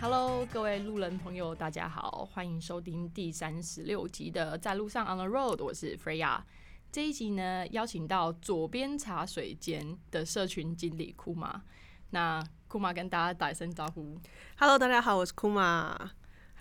Hello，各位路人朋友，大家好，欢迎收听第三十六集的在路上 On the Road，我是 Freya。这一集呢，邀请到左边茶水间的社群经理库玛。那库玛跟大家打一声招呼。Hello，大家好，我是库玛。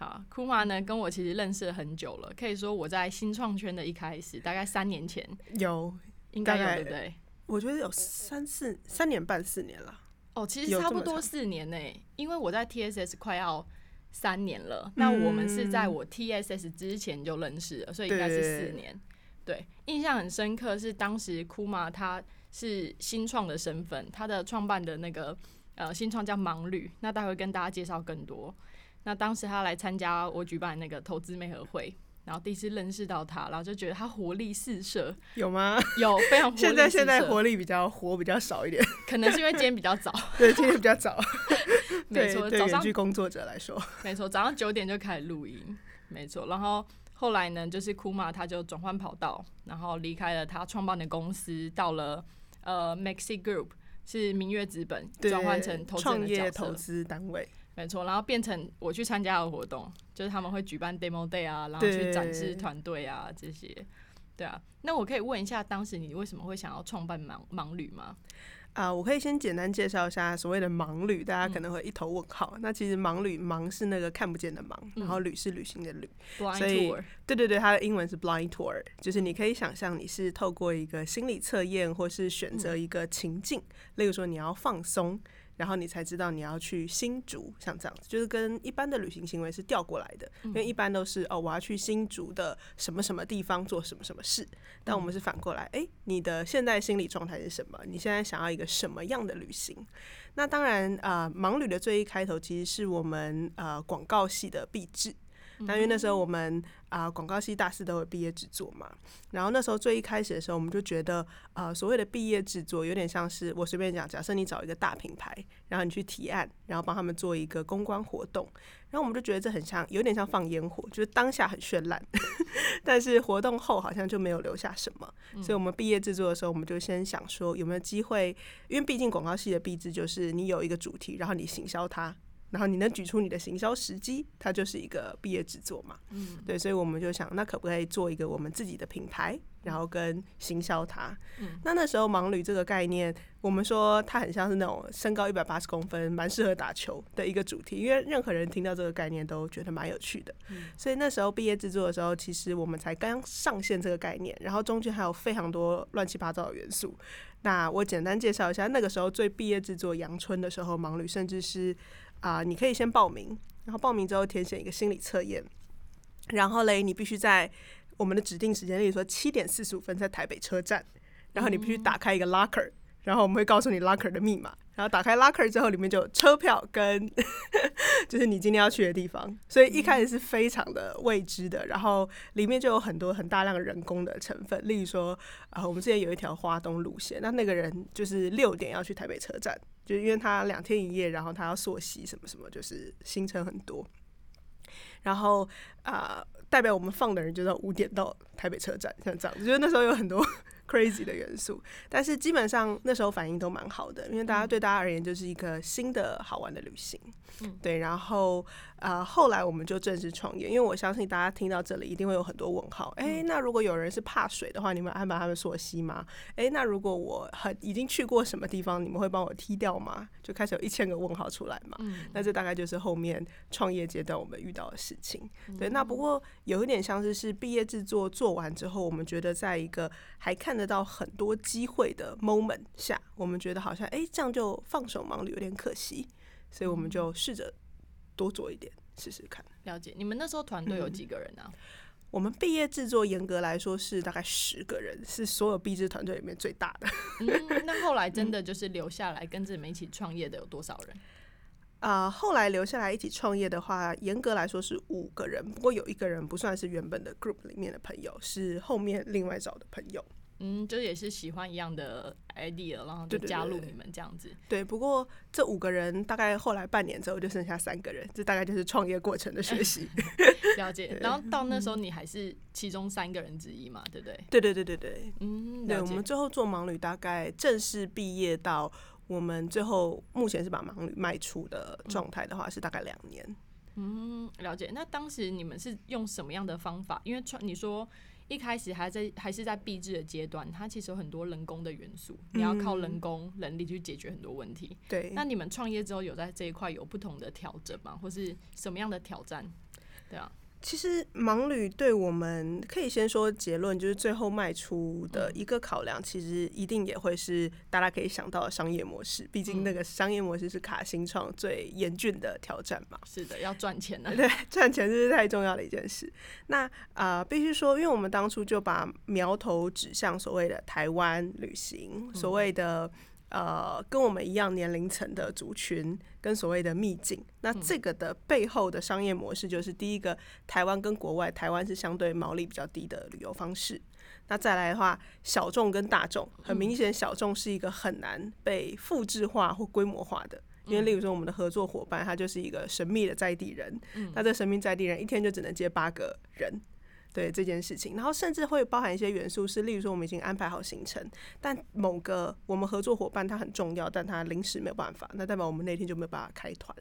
好，库玛呢跟我其实认识了很久了，可以说我在新创圈的一开始，大概三年前有，应该有大概对不对？我觉得有三四三年半四年了。哦，其实差不多四年呢，因为我在 TSS 快要三年了，那我们是在我 TSS 之前就认识了，所以应该是四对年。对，印象很深刻是当时库玛他是新创的身份，他的创办的那个呃新创叫盲旅，那待会跟大家介绍更多。那当时他来参加我举办那个投资媒合会，然后第一次认识到他，然后就觉得他活力四射，有吗？有非常活力现在现在活力比较活比较少一点，可能是因为今天比较早，对，今天比较早。对 没错，早上工作者来说，没错，早上九点就开始录音，没错。然后后来呢，就是库玛他就转换跑道，然后离开了他创办的公司，到了呃 Maxi Group，是明月资本，对转换成投资人创的角色，业投资单位，没错。然后变成我去参加的活动，就是他们会举办 Demo Day 啊，然后去展示团队啊这些。对啊，那我可以问一下，当时你为什么会想要创办盲盲旅吗？啊、我可以先简单介绍一下所谓的盲旅，大家可嗯能会一头问号。那其实盲旅，盲是那个看不见的盲，然后旅是旅行的旅。所以对对对，它的英文是 blind tour，就是你可以想象你是透过一个心理测验，或是选择一个情境，例如说你要放松，然后你才知道你要去新竹，像这样子，就是跟一般的旅行行为是调过来的，因为一般都是哦我要去新竹的什么什么地方做什么什么事，但我们是反过来，哎，你的现在心理状态是什么？你现在想要一个什么样的旅行？那当然，呃，盲旅的最一开头其实是我们呃广告系的毕制。那因为那时候我们啊广、告系大四都有毕业制作嘛，然后那时候最一开始的时候，我们就觉得呃所谓的毕业制作有点像是我随便讲，假设你找一个大品牌，然后你去提案，然后帮他们做一个公关活动，然后我们就觉得这很像，有点像放烟火，就是当下很绚烂，但是活动后好像就没有留下什么，所以我们毕业制作的时候，我们就先想说有没有机会，因为毕竟广告系的毕制就是你有一个主题，然后你行销它。然后你能举出你的行销时机，它就是一个毕业制作嘛。嗯，对，所以我们就想，那可不可以做一个我们自己的品牌，然后跟行销它？嗯，那那时候盲旅这个概念，我们说它很像是那种身高一百八十公分，蛮适合打球的一个主题，因为任何人听到这个概念都觉得蛮有趣的。所以那时候毕业制作的时候，其实我们才刚上线这个概念，然后中间还有非常多乱七八糟的元素。那我简单介绍一下，那个时候最毕业制作阳春的时候，盲旅甚至是啊、你可以先报名，然后报名之后填写一个心理测验，然后嘞，你必须在我们的指定时间，例如说七点四十五分在台北车站，然后你必须打开一个 locker，然后我们会告诉你 locker 的密码，然后打开 locker 之后，里面就有车票跟 就是你今天要去的地方，所以一开始是非常的未知的，然后里面就有很多很大量人工的成分，例如说啊、我们之前有一条花东路线，那那个人就是六点要去台北车站，就是因为他两天一夜，然后他要溯溪什么什么，就是行程很多。然后啊、代表我们放的人就到五点到台北车站，像这样子，就是那时候有很多 crazy 的元素，但是基本上那时候反应都蛮好的，因为大家对大家而言就是一个新的好玩的旅行，嗯对。然后啊、后来我们就正式创业，因为我相信大家听到这里一定会有很多问号，哎、那如果有人是怕水的话，你们安排他们溯溪吗？哎、那如果我很已经去过什么地方，你们会帮我踢掉吗？就开始有一千个问号出来嘛。嗯那这大概就是后面创业阶段我们遇到的事情。对，那不过有一点像是是毕业制作做完之后，我们觉得在一个还看得到很多机会的 moment 下，我们觉得好像哎、诶这样就放手忙里有点可惜，所以我们就试着多做一点试试看。了解。你们那时候团队有嗯几个人啊？我们毕业制作严格来说是大概十个人，是所有毕制团队里面最大的。嗯，那后来真的就是留下来跟着你们一起创业的有多少人？啊、后来留下来一起创业的话，严格来说是五个人，不过有一个人不算是原本的 group 里面的朋友，是后面另外找的朋友。嗯，就也是喜欢一样的 idea，然后就加入你们这样子。对，不过这五个人大概后来半年之后就剩下三个人，这大概就是创业过程的学习。了解。然后到那时候你还是其中三个人之一嘛，对不对？对对对对对，嗯，对，我们。最后做盲旅大概正式毕业到我们最后目前是把盲旅卖出的状态的话，是大概两年。嗯，了解。那当时你们是用什么样的方法？因为创你说一开始还在还是在闭制的阶段，它其实有很多人工的元素，你要靠人工人力去解决很多问题。对，那你们创业之后有在这一块有不同的调整吗？或是什么样的挑战？对啊，其实盲旅对我们可以先说结论，就是最后卖出的一个考量，其实一定也会是大家可以想到的商业模式。毕竟那个商业模式是卡新创最严峻的挑战嘛。是的，要赚钱呢。对，赚钱这是太重要的一件事。那啊、呃必须说，因为我们当初就把苗头指向所谓的台湾旅行，所谓的呃跟我们一样年龄层的族群，跟所谓的秘境。那这个的背后的商业模式，就是第一个，台湾跟国外，台湾是相对毛利比较低的旅游方式。那再来的话，小众跟大众，很明显，小众是一个很难被复制化或规模化的。因为，例如说，我们的合作伙伴，他就是一个神秘的在地人，那这神秘在地人一天就只能接八个人，对这件事情，然后甚至会包含一些元素，是例如说，我们已经安排好行程，但某个我们合作伙伴他很重要，但他临时没有办法，那代表我们那天就没有办法开团，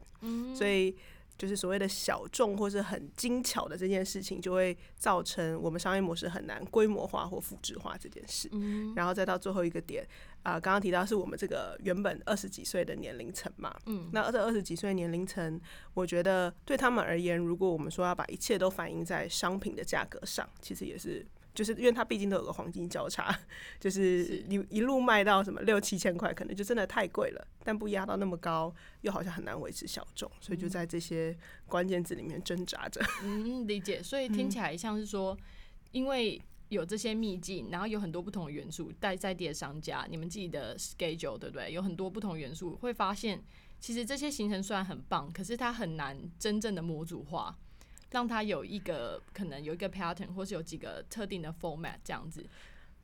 所以。就是所谓的小众或是很精巧的这件事情，就会造成我们商业模式很难规模化或复制化这件事。然后再到最后一个点啊，刚刚提到是我们这个原本二十几岁的年龄层嘛，嗯，那这二十几岁年龄层，我觉得对他们而言，如果我们说要把一切都反映在商品的价格上，其实也是。就是因为它毕竟都有个黄金交叉，就是是你一路卖到什么六七千块，可能就真的太贵了，但不压到那么高，又好像很难维持小众，所以就在这些关键字里面挣扎着。嗯，理解。所以听起来像是说，因为有这些秘境，然后有很多不同的元素，在在地的商家，你们自己的 schedule 对不对？有很多不同元素，会发现其实这些行程虽然很棒，可是它很难真正的模组化，让它有一个可能有一个 pattern，或是有几个特定的 format 这样子。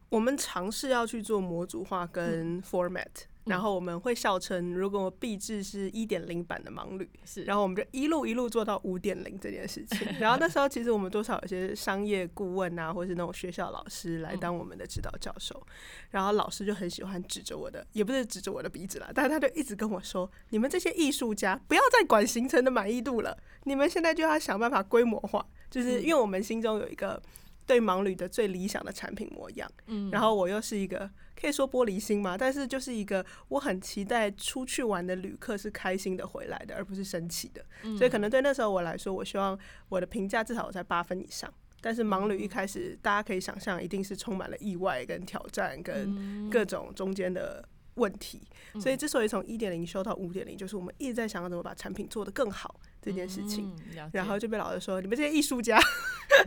我们尝试要去做模组化跟 format，、然后我们会笑称，如果币制是一点零版的盲旅，是，然后我们就一路一路做到五点零这件事情。然后那时候其实我们多少有些商业顾问啊，或是那种学校老师来当我们的指导教授，然后老师就很喜欢指着我的，也不是指着我的鼻子啦，但是他就一直跟我说：“你们这些艺术家不要再管行程的满意度了，你们现在就要想办法规模化，就是因为我们心中有一个。”对盲旅的最理想的产品模样，嗯，然后我又是一个可以说玻璃心嘛，但是就是一个我很期待出去玩的旅客是开心的回来的，而不是生气的，所以可能对那时候我来说，我希望我的评价至少在八分以上。但是盲旅一开始，大家可以想象，一定是充满了意外、跟挑战、跟各种中间的问题。所以之所以从一点零修到五点零，就是我们一直在想要怎么把产品做得更好这件事情。嗯然后就被老师说：“你们这些艺术家，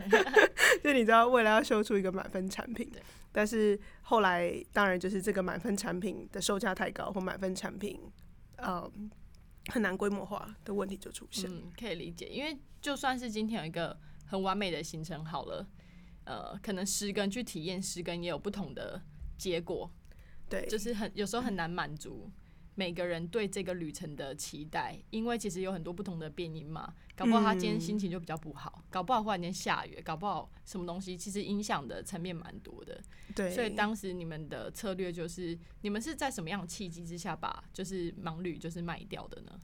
就你知道，未来要修出一个满分产品，但是后来当然就是这个满分产品的售价太高，或满分产品嗯很难规模化的问题就出现。嗯，可以理解，因为就算是今天有一个很完美的行程好了，呃，可能十根去体验，十根也有不同的结果，对，就是很有时候很难满足每个人对这个旅程的期待，因为其实有很多不同的变因嘛，搞不好他今天心情就比较不好，搞不好忽然间下雨，搞不好什么东西，其实影响的层面蛮多的。对，所以当时你们的策略就是，你们是在什么样的契机之下把就是盲旅就是卖掉的呢？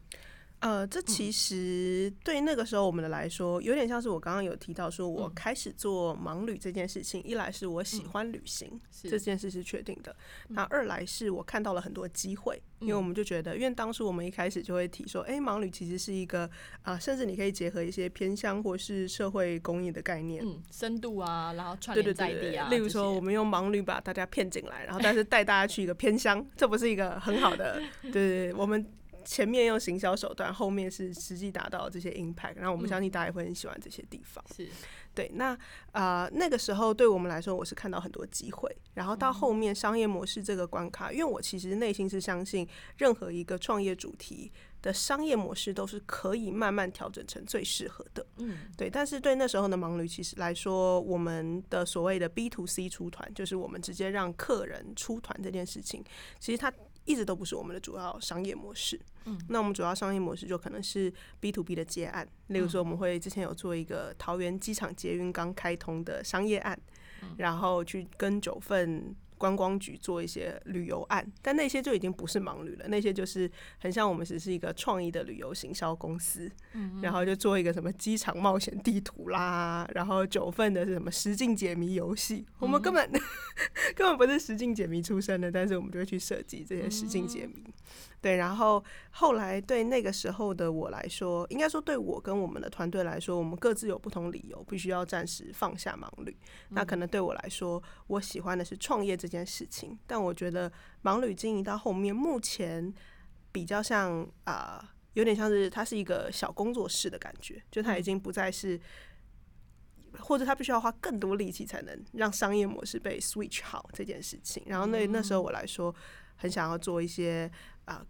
呃，这其实对那个时候我们的来说，有点像是我刚刚有提到说，我开始做盲旅这件事情，一来是我喜欢旅行，这件事是确定的；那二来是我看到了很多机会，因为我们就觉得，因为当初我们一开始就会提说，哎、盲旅其实是一个啊、甚至你可以结合一些偏乡或是社会公益的概念。嗯，深度啊，然后串联在对对地啊，例如说，我们用盲旅把大家骗进来，然后但是带大家去一个偏乡，这不是一个很好的，对对对，我们前面用行销手段，后面是实际达到这些 impact，然后我们相信大家也会很喜欢这些地方。是对，那啊、呃那个时候对我们来说，我是看到很多机会，然后到后面商业模式这个关卡，因为我其实内心是相信任何一个创业主题的商业模式都是可以慢慢调整成最适合的。嗯，对，但是对那时候的盲驴其实来说，我们的所谓的 B to C 出团，就是我们直接让客人出团这件事情，其实它一直都不是我们的主要商业模式。嗯，那我们主要商业模式就可能是 B to B 的接案，例如说我们会之前有做一个桃园机场捷运刚开通的商业案，然后去跟九份。观光局做一些旅游案，但那些就已经不是盲旅了，那些就是很像我们只是一个创意的旅游行销公司，然后就做一个什么机场冒险地图啦，然后九份的是什么实境解谜游戏，我们根本 根本不是实境解谜出身的，但是我们就会去设计这些实境解谜。对，然后后来对那个时候的我来说，应该说对我跟我们的团队来说，我们各自有不同理由，必须要暂时放下盲旅。那可能对我来说，我喜欢的是创业这件事情，但我觉得盲旅经营到后面，目前比较像啊，有点像是它是一个小工作室的感觉，就它已经不再是，或者它必须要花更多力气才能让商业模式被 switch 好这件事情。然后那那时候我来说，很想要做一些啊。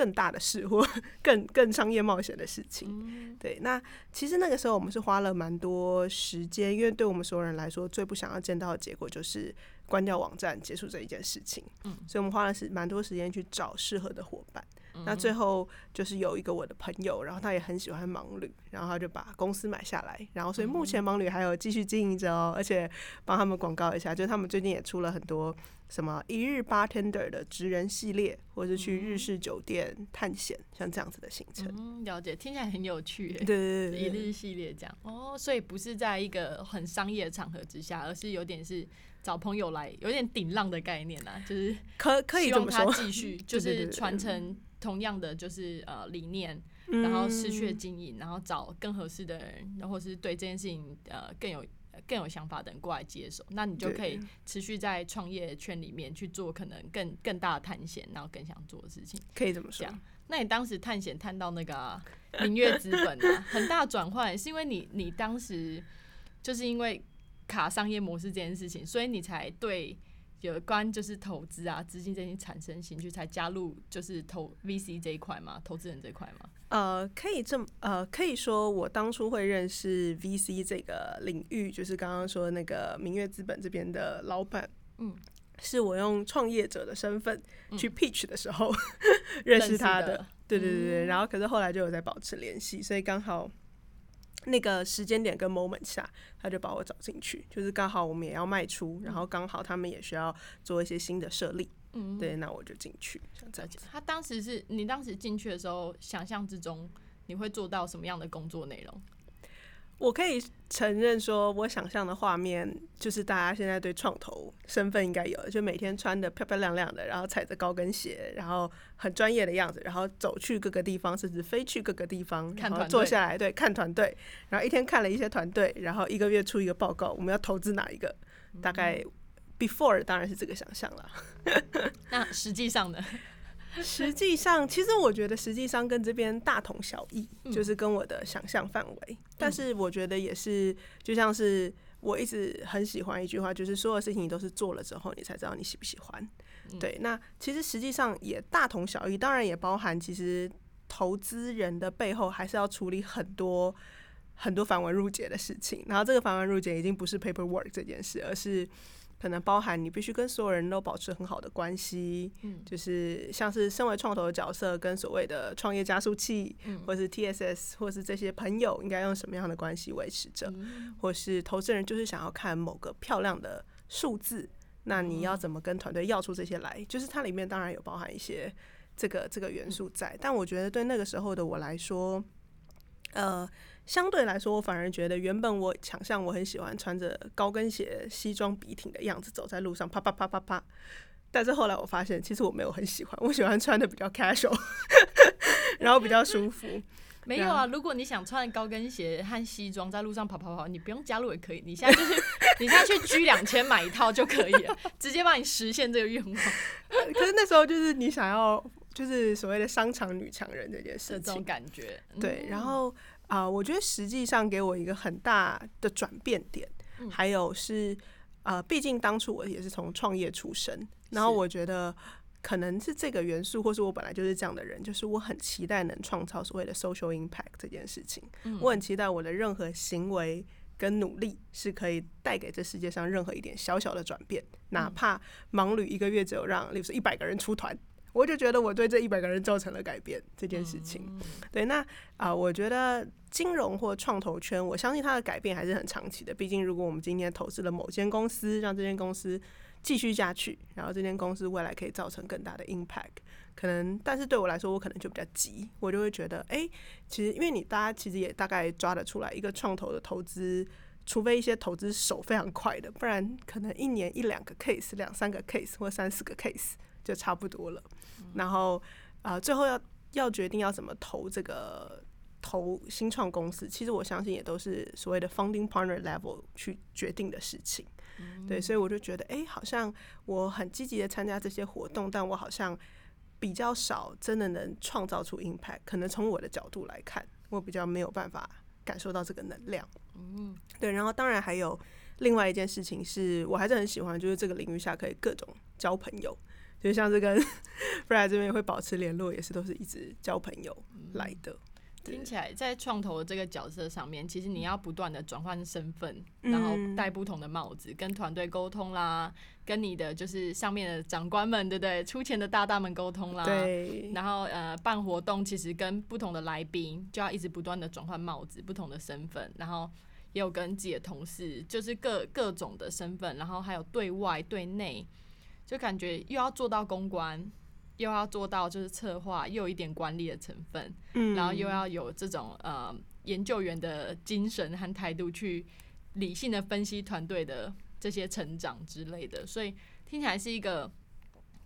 更大的事或 更更商业冒险的事情，对。那其实那个时候我们是花了蛮多时间，因为对我们所有人来说，最不想要见到的结果就是关掉网站，结束这一件事情。嗯，所以我们花了是蛮多时间去找适合的伙伴。那最后就是有一个我的朋友，然后他也很喜欢盲旅，然后他就把公司买下来，然后所以目前盲旅还有继续经营着哦，而且帮他们广告一下，就是他们最近也出了很多什么一日 bartender 的职人系列，或者是去日式酒店探险，像这样子的行程。嗯，了解，听起来很有趣。对对对，一日系列这样哦，所以不是在一个很商业的场合之下，而是有点是找朋友来，有点顶浪的概念啦，就是可可以这么说，继续 就是传承。同样的就是呃理念，然后失去了经营，然后找更合适的人，然后是对这件事情呃更有更有想法的人过来接手，那你就可以持续在创业圈里面去做可能更更大的探险，然后更想做的事情。可以这么说。那你当时探险探到那个明月资本啊，很大转换，是因为你你当时就是因为卡商业模式这件事情，所以你才对。有关就是投资啊，资金这些产生兴趣才加入，就是投 VC 这一块嘛，投资人这一块嘛。呃，可以这么呃，可以说我当初会认识 VC 这个领域，就是刚刚说那个明月资本这边的老板，嗯，是我用创业者的身份去 pitch 的时候 认识他的。对对对对，然后可是后来就有在保持联系，所以刚好。那个时间点跟 moment 下，他就把我找进去，就是刚好我们也要卖出，然后刚好他们也需要做一些新的设立，嗯，对，那我就进去。这样子。他当时是你当时进去的时候，想象之中你会做到什么样的工作内容？我可以承认说，我想象的画面就是大家现在对创投身份应该有，就每天穿的漂漂亮亮的，然后踩着高跟鞋，然后很专业的样子，然后走去各个地方，甚至飞去各个地方，然后坐下来对看团队，然后一天看了一些团队，然后一个月出一个报告，我们要投资哪一个？大概 before 当然是这个想象了。那实际上呢？实际上，其实我觉得实际上跟这边大同小异，就是跟我的想象范围。但是我觉得也是，就像是我一直很喜欢一句话，就是所有事情你都是做了之后，你才知道你喜不喜欢。对，那其实实际上也大同小异，当然也包含其实投资人的背后还是要处理很多很多繁文缛节的事情。然后这个繁文缛节已经不是 paperwork 这件事，而是。可能包含你必须跟所有人都保持很好的关系，嗯，就是像是身为创投的角色，跟所谓的创业加速器，嗯，或是 TSS，或是这些朋友应该用什么样的关系维持着，或是投资人就是想要看某个漂亮的数字，那你要怎么跟团队要出这些来？就是它里面当然有包含一些这个这个元素在，但我觉得对那个时候的我来说，呃。相对来说，我反而觉得原本我想象我很喜欢穿着高跟鞋、西装笔挺的样子走在路上，啪啪啪啪啪。但是后来我发现，其实我没有很喜欢，我喜欢穿的比较 casual，然后比较舒服。没有啊，如果你想穿高跟鞋和西装在路上跑跑跑，你不用加入也可以。你现在就是 你现在去居两千买一套就可以了，直接帮你实现这个愿望。可是那时候就是你想要，就是所谓的商场女强人这件事情，这种感觉。对，然后。啊，我觉得实际上给我一个很大的转变点，还有是，呃，毕竟当初我也是从创业出身，然后我觉得可能是这个元素，或是我本来就是这样的人，就是我很期待能创造所谓的 social impact 这件事情。我很期待我的任何行为跟努力是可以带给这世界上任何一点小小的转变，哪怕盲旅一个月只有让，例如说一百个人出团，我就觉得我对这一百个人造成了改变这件事情。对，那啊，我觉得金融或创投圈，我相信它的改变还是很长期的。毕竟，如果我们今天投资了某间公司，让这间公司继续下去，然后这间公司未来可以造成更大的 impact，可能，但是对我来说，我可能就比较急，我就会觉得，哎，其实因为你大家其实也大概抓得出来，一个创投的投资，除非一些投资手非常快的，不然可能一年一两个 case，两三个 case 或三四个 case 就差不多了。然后啊，最后要要决定要怎么投这个投新创公司，其实我相信也都是所谓的 founding partner level 去决定的事情。对，所以我就觉得，哎，好像我很积极的参加这些活动，但我好像比较少真的能创造出 impact。可能从我的角度来看，我比较没有办法感受到这个能量。嗯，对。然后当然还有另外一件事情是，我还是很喜欢，就是这个领域下可以各种交朋友，就像是跟 Fred 这边会保持联络，也是都是一直交朋友来的。听起来在创投的这个角色上面，其实你要不断的转换身份，然后戴不同的帽子，跟团队沟通啦，跟你的就是上面的长官们，对不对？出钱的大大们沟通啦，对。然后呃，办活动其实跟不同的来宾就要一直不断的转换帽子，不同的身份，然后也有跟自己的同事，就是各各种的身份，然后还有对外对内，就感觉又要做到公关。又要做到就是策划，又有一点管理的成分，嗯，然后又要有这种呃研究员的精神和态度，去理性的分析团队的这些成长之类的，所以听起来是一个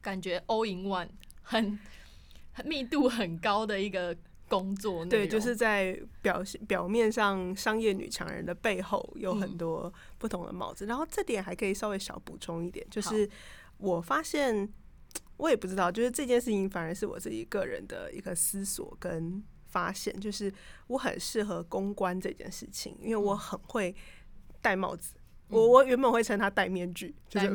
感觉 all in one 很密度很高的一个工作。对，就是在表现表面上商业女强人的背后有很多不同的帽子。然后这点还可以稍微小补充一点，就是我发现。我也不知道，就是这件事情反而是我自己个人的一个思索跟发现，就是我很适合公关这件事情，因为我很会戴帽子。我我原本会称他戴面具，就是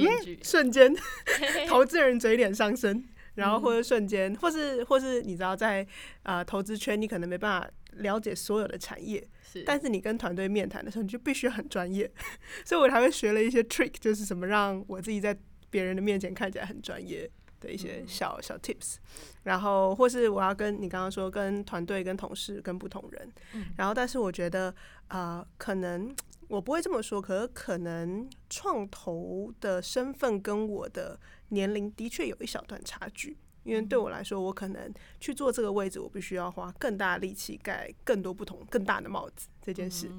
瞬间 投资人嘴脸上升，然后或者瞬间，或是或是你知道，在呃投资圈，你可能没办法了解所有的产业，但是你跟团队面谈的时候，你就必须很专业，所以我还会学了一些 trick，就是什么让我自己在别人的面前看起来很专业。的一些小小 tips，然后或是我要跟你刚刚说跟团队、跟同事、跟不同人，然后但是我觉得啊，可能我不会这么说，可是可能创投的身份跟我的年龄的确有一小段差距，因为对我来说，我可能去做这个位置，我必须要花更大力气盖更多不同、更大的帽子。这件事。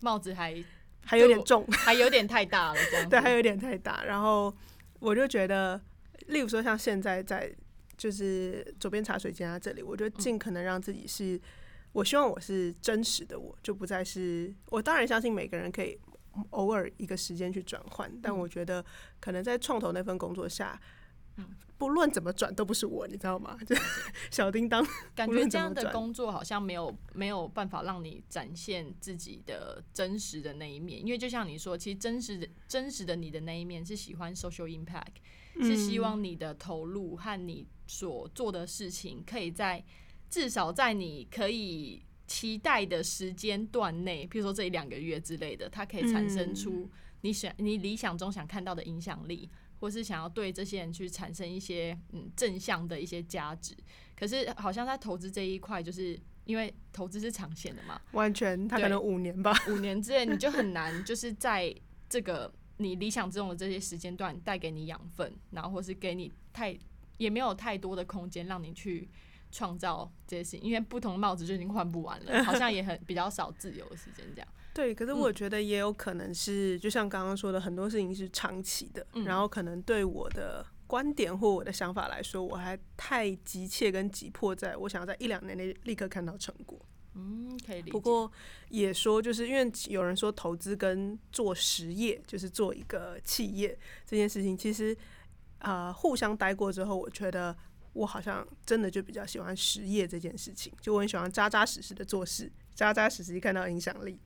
帽子还还有点重，还有点太大了，这样 对，还有点太大。然后我就觉得。例如说，像现在在就是左边茶水间啊这里，我就尽可能让自己是，我希望我是真实的，我就不再是。我当然相信每个人可以偶尔一个时间去转换，但我觉得可能在创投那份工作下，不论怎么转都不是我，你知道吗？就小叮当，感觉这样的工作好像没有没有办法让你展现自己的真实的那一面，因为就像你说，其实真实的真实的你的那一面是喜欢 social impact。是希望你的投入和你所做的事情，可以在至少在你可以期待的时间段内，比如说这一两个月之类的，它可以产生出你想你理想中想看到的影响力，或是想要对这些人去产生一些嗯正向的一些价值。可是好像在投资这一块，就是因为投资是长线的嘛，完全他可能五年吧，五年之内你就很难就是在这个。你理想之中的这些时间段带给你养分，然后或是给你太也没有太多的空间让你去创造这些事情，因为不同的帽子就已经换不完了，好像也很 比较少自由的时间这样。对，可是我觉得也有可能是，就像刚刚说的，很多事情是长期的，然后可能对我的观点或我的想法来说，我还太急切跟急迫，在我想要在一两年内立刻看到成果。嗯，可以理解。不过也说，就是因为有人说投资跟做实业，就是做一个企业这件事情，其实啊，互相待过之后，我觉得我好像真的就比较喜欢实业这件事情，就我很喜欢扎扎实实的做事，扎扎实实看到影响力。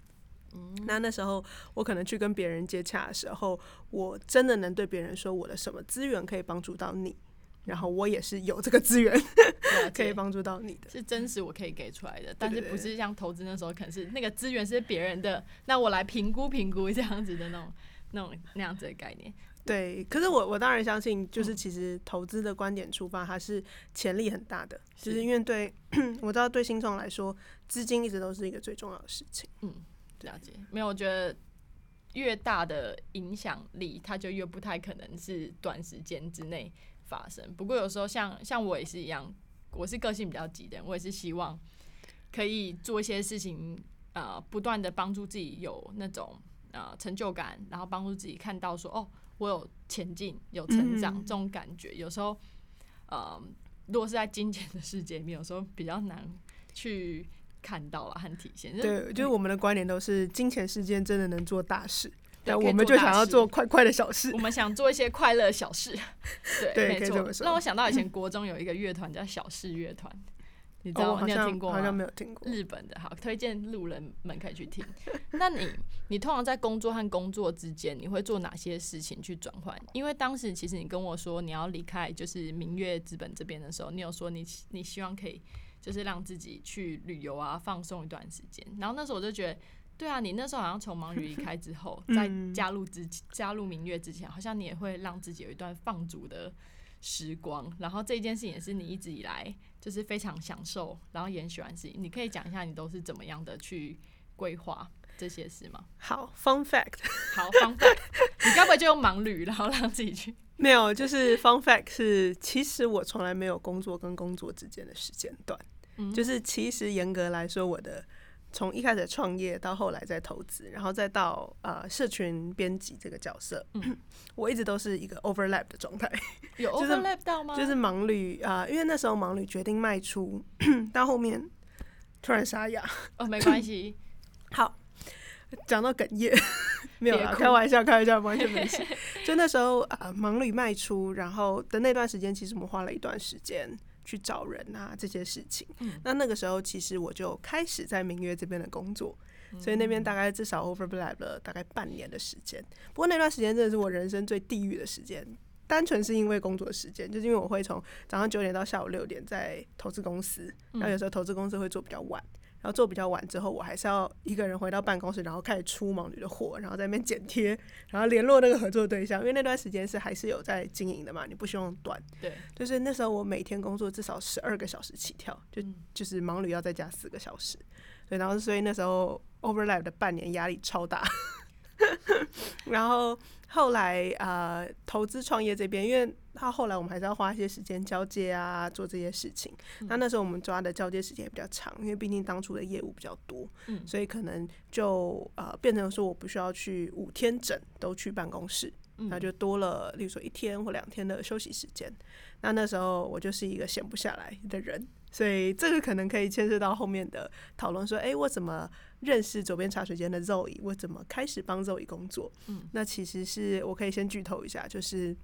嗯，那那时候我可能去跟别人接洽的时候，我真的能对别人说我的什么资源可以帮助到你。然后我也是有这个资源可以帮助到你的。是真实我可以给出来的，但是不是像投资那时候可能是那个资源是别人的，那我来评估评估这样子的那种 那种那样子的概念。对，可是我我当然相信，就是其实投资的观点出发，它是潜力很大的，就是是因为对 我知道对新创来说，资金一直都是一个最重要的事情。嗯，了解。没有，我觉得越大的影响力，它就越不太可能是短时间之内发生。不过有时候像像我也是一样，我是个性比较急的人，我也是希望可以做一些事情，呃，不断的帮助自己有那种呃成就感，然后帮助自己看到说哦，我有前进、有成长嗯这种感觉。有时候，呃，如果是在金钱的世界里面，有时候比较难去看到了和体现。对，就是我们的观点都是金钱事件真的能做大事，但我们就想要做快快的小事我。们想做一些快乐小事，对，对没错让我想到以前国中有一个乐团叫小事乐团，你知哦，道吗？我好像你有听过好像没吗？有听过。日本的，好，推荐路人们可以去听。那你，你通常在工作和工作之间，你会做哪些事情去转换？因为当时其实你跟我说你要离开，就是明月资本这边的时候，你有说你你希望可以就是让自己去旅游啊，放松一段时间。然后那时候我就觉得，对啊，你那时候好像从忙旅离开之后，在嗯加入之加入明月之前，好像你也会让自己有一段放逐的时光。然后这一件事情也是你一直以来就是非常享受，然后也很喜欢的事情。你可以讲一下你都是怎么样的去规划这些事吗？好，fun fact，好，，Fun Fact，你该不会就用盲旅，然后让自己去？没有，就是 fun fact 是，其实我从来没有工作跟工作之间的时间段，嗯。就是其实严格来说，我的从一开始创业到后来在投资，然后再到呃社群编辑这个角色，嗯。我一直都是一个 overlap 的状态，有就是 overlap 到吗？就是盲旅啊、呃因为那时候盲旅决定卖出，到后面突然沙哑，哦，没关系，好，讲到哽咽，没有啦，开玩笑，开玩笑，完全 没事。就那时候啊，忙里卖出，然后的那段时间，其实我们花了一段时间去找人啊这些事情。嗯那那个时候，其实我就开始在明月这边的工作，所以那嗯边大概至少 overlap 了大概半年的时间。不过那段时间真的是我人生最地狱的时间。单纯是因为工作时间，就是因为我会从早上九点到下午六点在投资公司，然后有时候投资公司会做比较晚，然后做比较晚之后，我还是要一个人回到办公室，然后开始出忙旅的货，然后在那边剪贴，然后联络那个合作对象，因为那段时间是还是有在经营的嘛，你不希望断。对，就是那时候我每天工作至少十二个小时起跳，就嗯就是忙旅要再加四个小时，对，然后所以那时候 overlap 的半年压力超大。然后后来呃，投资创业这边，因为他后来我们还是要花一些时间交接啊，做这些事情。那那时候我们抓的交接时间也比较长，因为毕竟当初的业务比较多，嗯所以可能就呃变成说我不需要去五天整都去办公室，嗯那就多了，例如说一天或两天的休息时间。那那时候我就是一个闲不下来的人，所以这个可能可以牵涉到后面的讨论，说，诶，我怎么认识左边茶水间的 Zoe？我怎么开始帮 Zoe 工作？嗯，那其实是我可以先剧透一下，就是，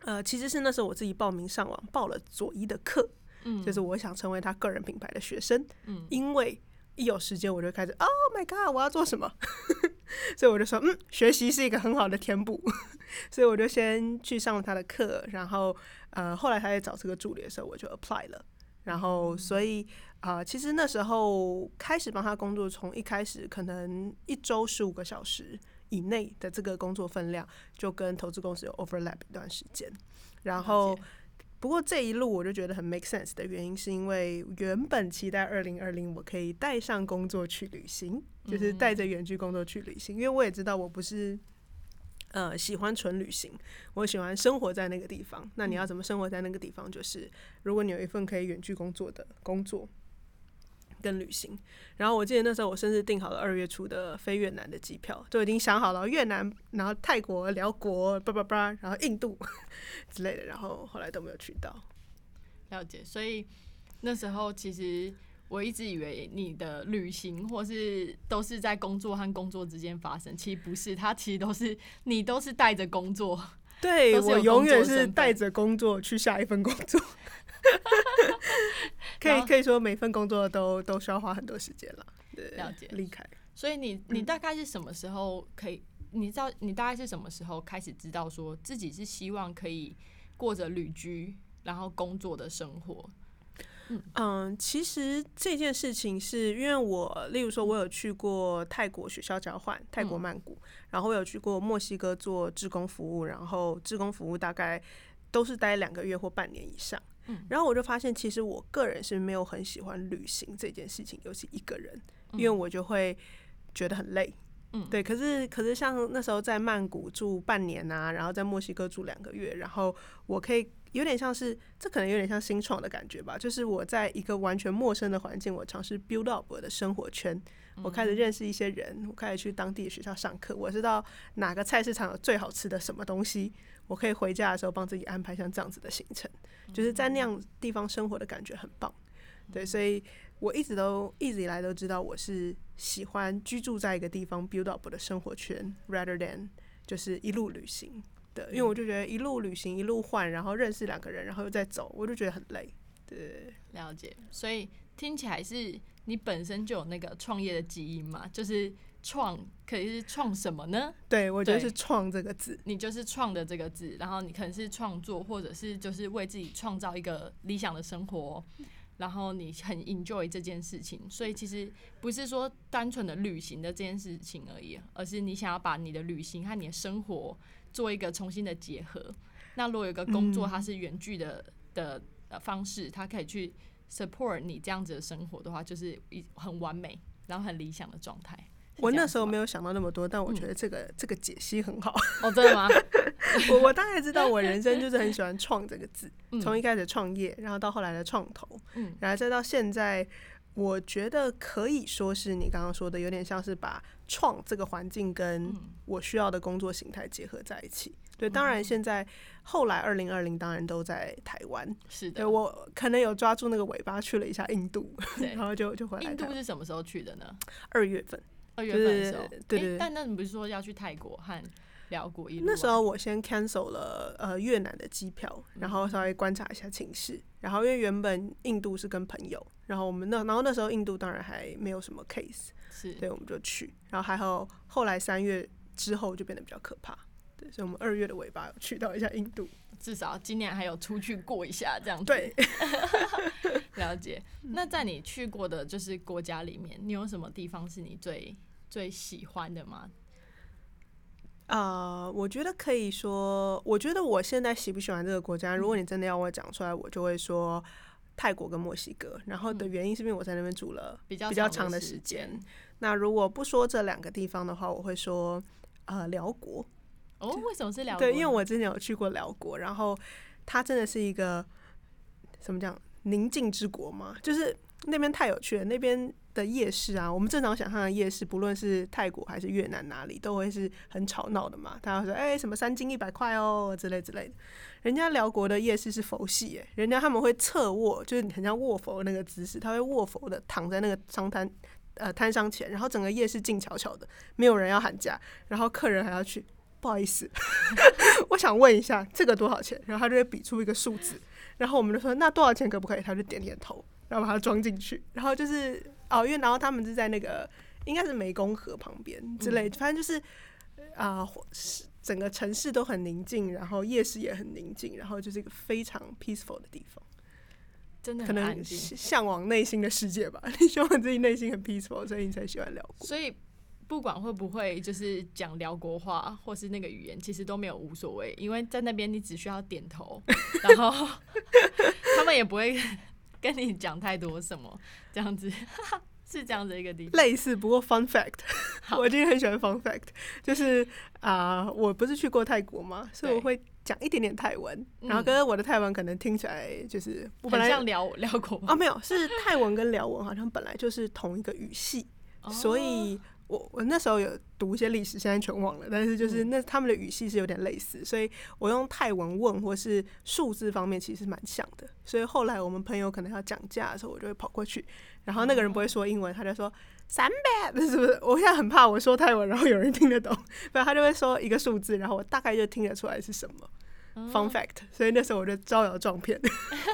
呃，其实是那时候我自己报名上网报了佐伊的课，嗯就是我想成为他个人品牌的学生，嗯。因为一有时间我就开始，Oh my god，我要做什么？所以我就说，嗯，学习是一个很好的填补，所以我就先去上了他的课，然后呃，后来他在找这个助理的时候，我就 apply 了，然后所以啊、呃其实那时候开始帮他工作，从一开始可能一周十五个小时以内的这个工作分量，就跟投资公司有 overlap 一段时间，然后。不过这一路我就觉得很 make sense 的原因，是因为原本期待二零二零我可以带上工作去旅行，就是带着远距工作去旅行，因为我也知道我不是呃喜欢纯旅行，我喜欢生活在那个地方。那你要怎么生活在那个地方？就是如果你有一份可以远距工作的工作。跟旅行，然后我记得那时候我甚至订好了二月初的飞越南的机票，就已经想好了越南，然后泰国、辽国，叭叭叭，然后印度 之类的，然后后来都没有去到。了解，所以那时候其实我一直以为你的旅行或是都是在工作和工作之间发生，其实不是，它其实都是你都是带着工作，对我永远是带着工作去下一份工作，可以可以说每份工作都都需要花很多时间了。对了解离开。所以你你大概是什么时候可以？你知道你大概是什么时候开始知道说自己是希望可以过着旅居然后工作的生活？嗯，其实这件事情是因为我，例如说，我有去过泰国学校交换，泰国曼谷，然后我有去过墨西哥做志工服务，然后志工服务大概都是待两个月或半年以上。嗯然后我就发现，其实我个人是没有很喜欢旅行这件事情，尤其一个人，因为我就会觉得很累。嗯，对。可是，可是像那时候在曼谷住半年啊，然后在墨西哥住两个月，然后我可以。有点像是，这可能有点像新创的感觉吧。就是我在一个完全陌生的环境，我尝试 build up 我的生活圈，我开始认识一些人，我开始去当地的学校上课，我知道哪个菜市场有最好吃的什么东西，我可以回家的时候帮自己安排像这样子的行程，就是在那样地方生活的感觉很棒。对，所以我一直都一直以来都知道，我是喜欢居住在一个地方 build up 我的生活圈，rather than 就是一路旅行。的，因为我就觉得一路旅行一路换，然后认识两个人，然后又再走，我就觉得很累。对，了解。所以听起来是你本身就有那个创业的基因嘛？就是创，可以是创什么呢？对，我觉得是“创”这个字。你就是“创”的这个字，然后你可能是创作，或者是就是为自己创造一个理想的生活，然后你很 enjoy 这件事情。所以其实不是说单纯的旅行的这件事情而已，而是你想要把你的旅行和你的生活。做一个重新的结合。那如果有个工作，它是远距的的方式，它可以去 support 你这样子的生活的话，就是一很完美，然后很理想的状态。我那时候没有想到那么多，但我觉得这个这个解析很好。哦，真的吗？我我大概知道，我人生就是很喜欢“创”这个字，从一开始创业，然后到后来的创投，嗯，然后再到现在。我觉得可以说是你刚刚说的，有点像是把创这个环境跟我需要的工作形态结合在一起。对，当然现在后来二零二零当然都在台湾，是的。我可能有抓住那个尾巴去了一下印度，然后就就回来。印度是什么时候去的呢？二月份，二月份的时候。对对。但那你不是说要去泰国和？聊过一那时候我先 cancel 了呃越南的机票，然后稍微观察一下情势，然后因为原本印度是跟朋友，然后我们那然后那时候印度当然还没有什么 case，是对我们就去，然后还好后来三月之后就变得比较可怕，对，所以我们二月的尾巴去到一下印度，至少今年还有出去过一下这样子，对，了解。那在你去过的就是国家里面，你有什么地方是你最最喜欢的吗？啊，我觉得可以说，我觉得我现在喜不喜欢这个国家？如果你真的要我讲出来，我就会说泰国跟墨西哥。然后的原因是因为我在那边住了比较比较长的时间。那如果不说这两个地方的话，我会说呃辽国。哦，为什么是辽？对，因为我之前有去过辽国，然后它真的是一个怎么讲宁静之国嘛，就是那边太有趣了，那边。的夜市啊，我们正常想象的夜市，不论是泰国还是越南哪里，都会是很吵闹的嘛。大家说，哎，什么三斤一百块哦，之类之类的。人家辽国的夜市是佛系，哎，人家他们会侧卧，就是很像卧佛那个姿势，他会卧佛的躺在那个商摊呃摊商前，然后整个夜市静悄悄的，没有人要喊价，然后客人还要去，不好意思，我想问一下这个多少钱？然后他就会比出一个数字，然后我们就说那多少钱可不可以？他就点点头，然后把它装进去，然后就是。哦，因为然后他们是在那个应该是湄公河旁边之类，反正就是啊，是整个城市都很宁静，然后夜市也很宁静，然后就是一个非常 peaceful 的地方。真的可能向往内心的世界吧，你希望自己内心很 peaceful，所以你才喜欢辽国。所以不管会不会就是讲辽国话或是那个语言，其实都没有无所谓，因为在那边你只需要点头，然后 他们也不会。跟你讲太多什么这样子是这样的一个地方，类似不过 fun fact，我今天很喜欢 fun fact，就是啊，我不是去过泰国吗？所以我会讲一点点泰文，然后跟我的泰文可能听起来就是我本来像辽辽国啊，没有，是泰文跟辽文好像本来就是同一个语系，所以。我我那时候有读一些历史，现在全忘了。但是就是那他们的语系是有点类似，所以我用泰文问或是数字方面其实蛮像的。所以后来我们朋友可能要讲价的时候，我就会跑过去，然后那个人不会说英文，他就说三百，是不是？我现在很怕我说泰文，然后有人听得懂，不然他就会说一个数字，然后我大概就听得出来是什么。Fun fact，所以那时候我就招摇撞骗，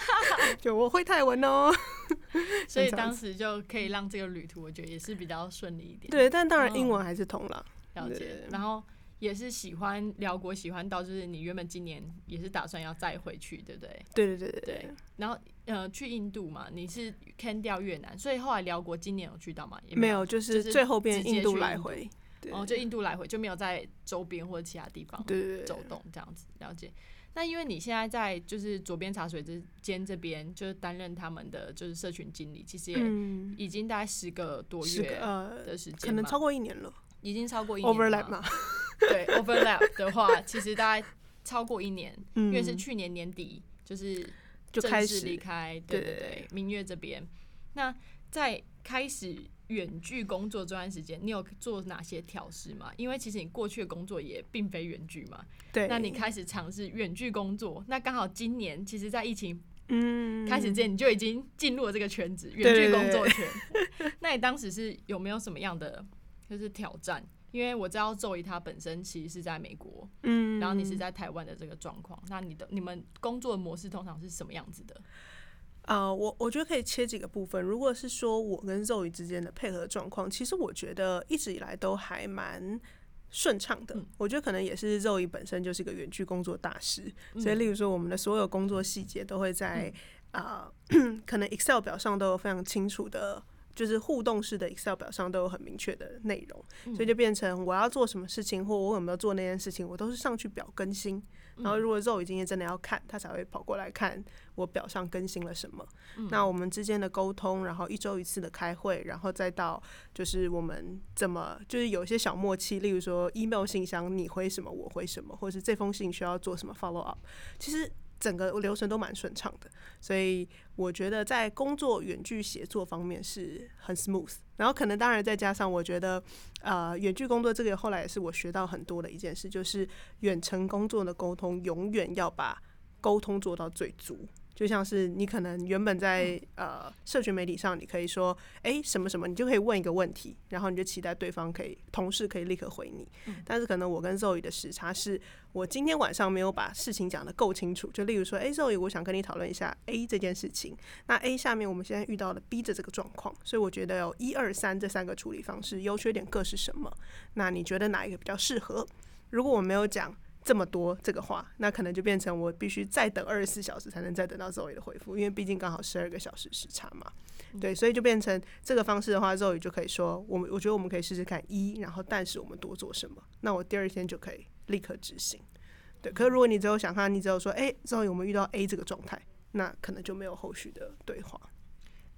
就我会泰文哦，所以当时就可以让这个旅途，我觉得也是比较顺利一点。对，但当然英文还是通了。了解。然后也是喜欢辽国，喜欢到就是你原本今年也是打算要再回去，对不对？对对对对对。然后呃，去印度嘛，你是 can 掉越南，所以后来辽国今年有去到吗？没有，就是最后变印度来回。哦，就印度来回就没有在周边或者其他地方走动这样子了解。那因为你现在在就是左边茶水之间这边，就是担任他们的就是社群经理，其实也已经大概十个多月的时间，可能超过一年了，已经超过一年 overlap 嘛？对，overlap 的话，其实大概超过一年，因为是去年年底就是就开始离开，对对对，明月这边。那在开始。远距工作这段时间，你有做哪些调试吗？因为其实你过去的工作也并非远距嘛。对。那你开始尝试远距工作，那刚好今年其实，在疫情嗯开始之前，你就已经进入了这个圈子，远距工作圈。那你当时是有没有什么样的就是挑战？因为我知道周怡他本身其实是在美国，嗯，然后你是在台湾的这个状况，那你的你们工作的模式通常是什么样子的？啊，我我觉得可以切几个部分。如果是说我跟肉鱼之间的配合状况，其实我觉得一直以来都还蛮顺畅的。我觉得可能也是肉鱼本身就是一个远距工作大师，所以例如说我们的所有工作细节都会在啊，可能 Excel 表上都有非常清楚的，就是互动式的 Excel 表上都有很明确的内容，所以就变成我要做什么事情或我有没有做那件事情，我都是上去表更新。然后，如果肉已经真的要看，他才会跑过来看我表上更新了什么。那我们之间的沟通，然后一周一次的开会，然后再到就是我们怎么就是有一些小默契，例如说 email 信箱你回什么我回什么，或者是这封信需要做什么 follow up，其实。整个流程都蛮顺畅的，所以我觉得在工作远距协作方面是很 smooth。然后可能当然再加上，我觉得呃远距工作这个后来也是我学到很多的一件事，就是远程工作的沟通永远要把沟通做到最足。就像是你可能原本在呃社群媒体上，你可以说哎什么什么，你就可以问一个问题，然后你就期待对方可以同事可以立刻回你。但是可能我跟 Zoe 的时差是，我今天晚上没有把事情讲得够清楚。就例如说，哎，Zoe，我想跟你讨论一下 A 这件事情。那 A 下面我们现在遇到了 B 的这个状况，所以我觉得有一二三这三个处理方式，优缺点各是什么？那你觉得哪一个比较适合？如果我没有讲。这么多这个话，那可能就变成我必须再等二十四小时才能再等到 Zoe 的回复，因为毕竟刚好十二个小时时差嘛。对，所以就变成这个方式的话，Zoe 就可以说，我们我觉得我们可以试试看一，然后但是我们多做什么，那我第二天就可以立刻执行。对，可是如果你只有想看，你只有说，哎，Zoe 我们遇到 A 这个状态，那可能就没有后续的对话。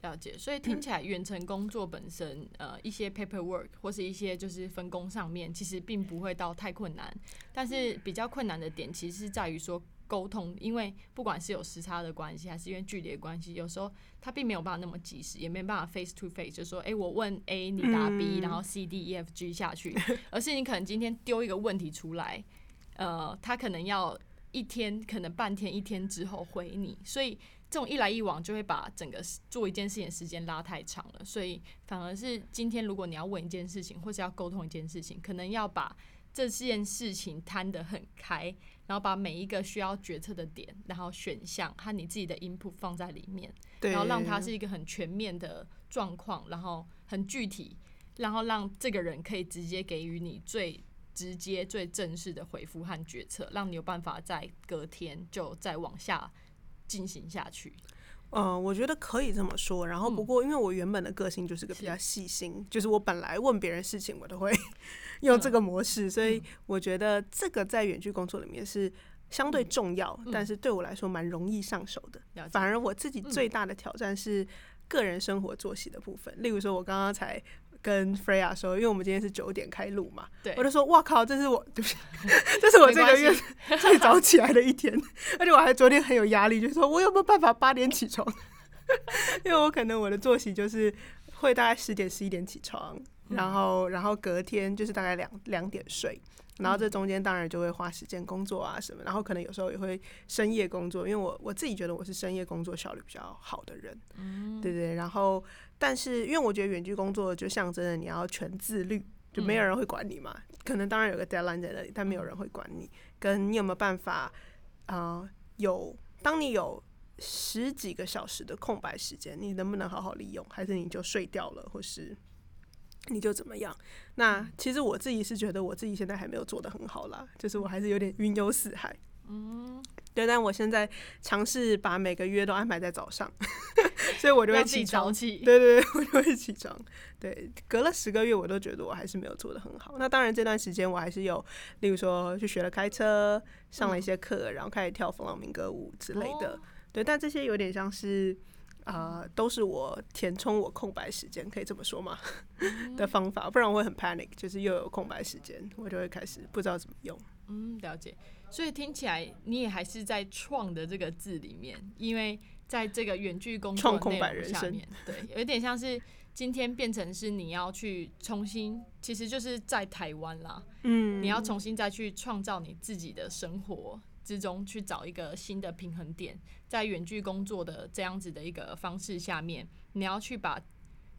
了解，所以听起来远程工作本身，呃，一些 paperwork 或是一些就是分工上面，其实并不会到太困难。但是比较困难的点，其实是在于说沟通，因为不管是有时差的关系，还是因为距离的关系，有时候他并没有办法那么及时，也没办法 face to face，就说，哎，我问 A，你答 B，然后 C D E F G 下去，而是你可能今天丢一个问题出来，呃，他可能要一天，可能半天，一天之后回你，所以。这种一来一往就会把整个做一件事情的时间拉太长了，所以反而是今天如果你要问一件事情或是要沟通一件事情，可能要把这件事情摊得很开，然后把每一个需要决策的点，然后选项和你自己的 input 放在里面，然后让它是一个很全面的状况，然后很具体，然后让这个人可以直接给予你最直接、最正式的回复和决策，让你有办法在隔天就再往下。进行下去，嗯，我觉得可以这么说。然后，不过因为我原本的个性就是个比较细心，就是我本来问别人事情，我都会 用这个模式，所以我觉得这个在远距工作里面是相对重要，但是对我来说蛮容易上手的。反而我自己最大的挑战是个人生活作息的部分，例如说，我刚刚才。跟 Freya 说，因为我们今天是九点开录嘛，对我就说，哇靠，这是我，对不起，这是我这个月 最早起来的一天，而且我还昨天很有压力，就是说我有没有办法八点起床？因为我可能我的作息就是会大概十点十一点起床，然后然后隔天就是大概两两点睡。然后这中间当然就会花时间工作啊什么，然后可能有时候也会深夜工作，因为我我自己觉得我是深夜工作效率比较好的人，嗯，对对。然后，但是因为我觉得远距工作就象征着你要全自律，就没有人会管你嘛。可能当然有个 deadline 在那里，但没有人会管你。跟你有没有办法啊？有当你有十几个小时的空白时间，你能不能好好利用？还是你就睡掉了，或是？你就怎么样。那其实我自己是觉得我自己现在还没有做的很好啦，就是我还是有点云游四海。嗯，对，但我现在尝试把每个月都安排在早上，所以我就会起床早。起。对对对，我就会起床。对，隔了十个月，我都觉得我还是没有做的很好。那当然，这段时间我还是有，例如说去学了开车，上了一些课，然后开始跳弗朗明歌舞之类的。哦对，但这些有点像是。啊、都是我填充我空白时间，可以这么说吗？的方法，不然我会很 panic，就是又有空白时间，我就会开始不知道怎么用。嗯，了解。所以听起来你也还是在“创”的这个字里面，因为在这个远距工作内容下面，对，有点像是今天变成是你要去重新，其实就是在台湾啦，嗯。你要重新再去创造你自己的生活之中，去找一个新的平衡点，在远距工作的这样子的一个方式下面，你要去把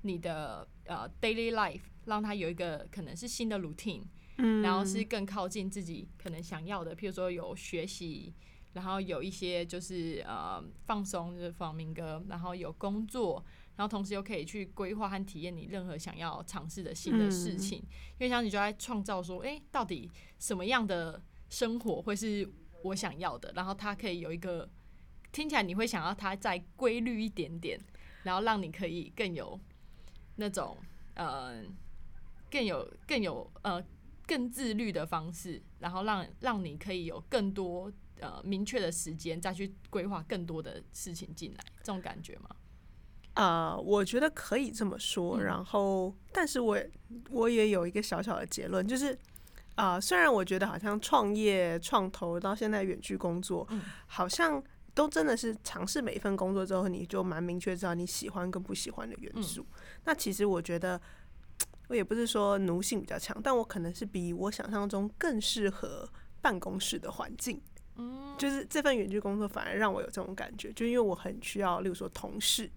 你的呃 daily life 让它有一个可能是新的 routine，嗯然后是更靠近自己可能想要的，譬如说有学习，然后有一些就是呃放松，就是放民歌，然后有工作，然后同时又可以去规划和体验你任何想要尝试的新的事情。因为像你就在创造说，诶，到底什么样的生活会是我想要的？然后它可以有一个听起来你会想要它再规律一点点，然后让你可以更有那种呃更有更有呃更自律的方式，然后让让你可以有更多呃明确的时间再去规划更多的事情进来，这种感觉吗？啊、我觉得可以这么说。嗯然后，但是我我也有一个小小的结论，就是啊、虽然我觉得好像创业、创投到现在远距工作，嗯好像都真的是尝试每一份工作之后，你就蛮明确知道你喜欢跟不喜欢的元嗯素。那其实我觉得。我也不是说奴性比较强，但我可能是比我想象中更适合办公室的环境。嗯就是这份远距工作反而让我有这种感觉，就因为我很需要，例如说同事，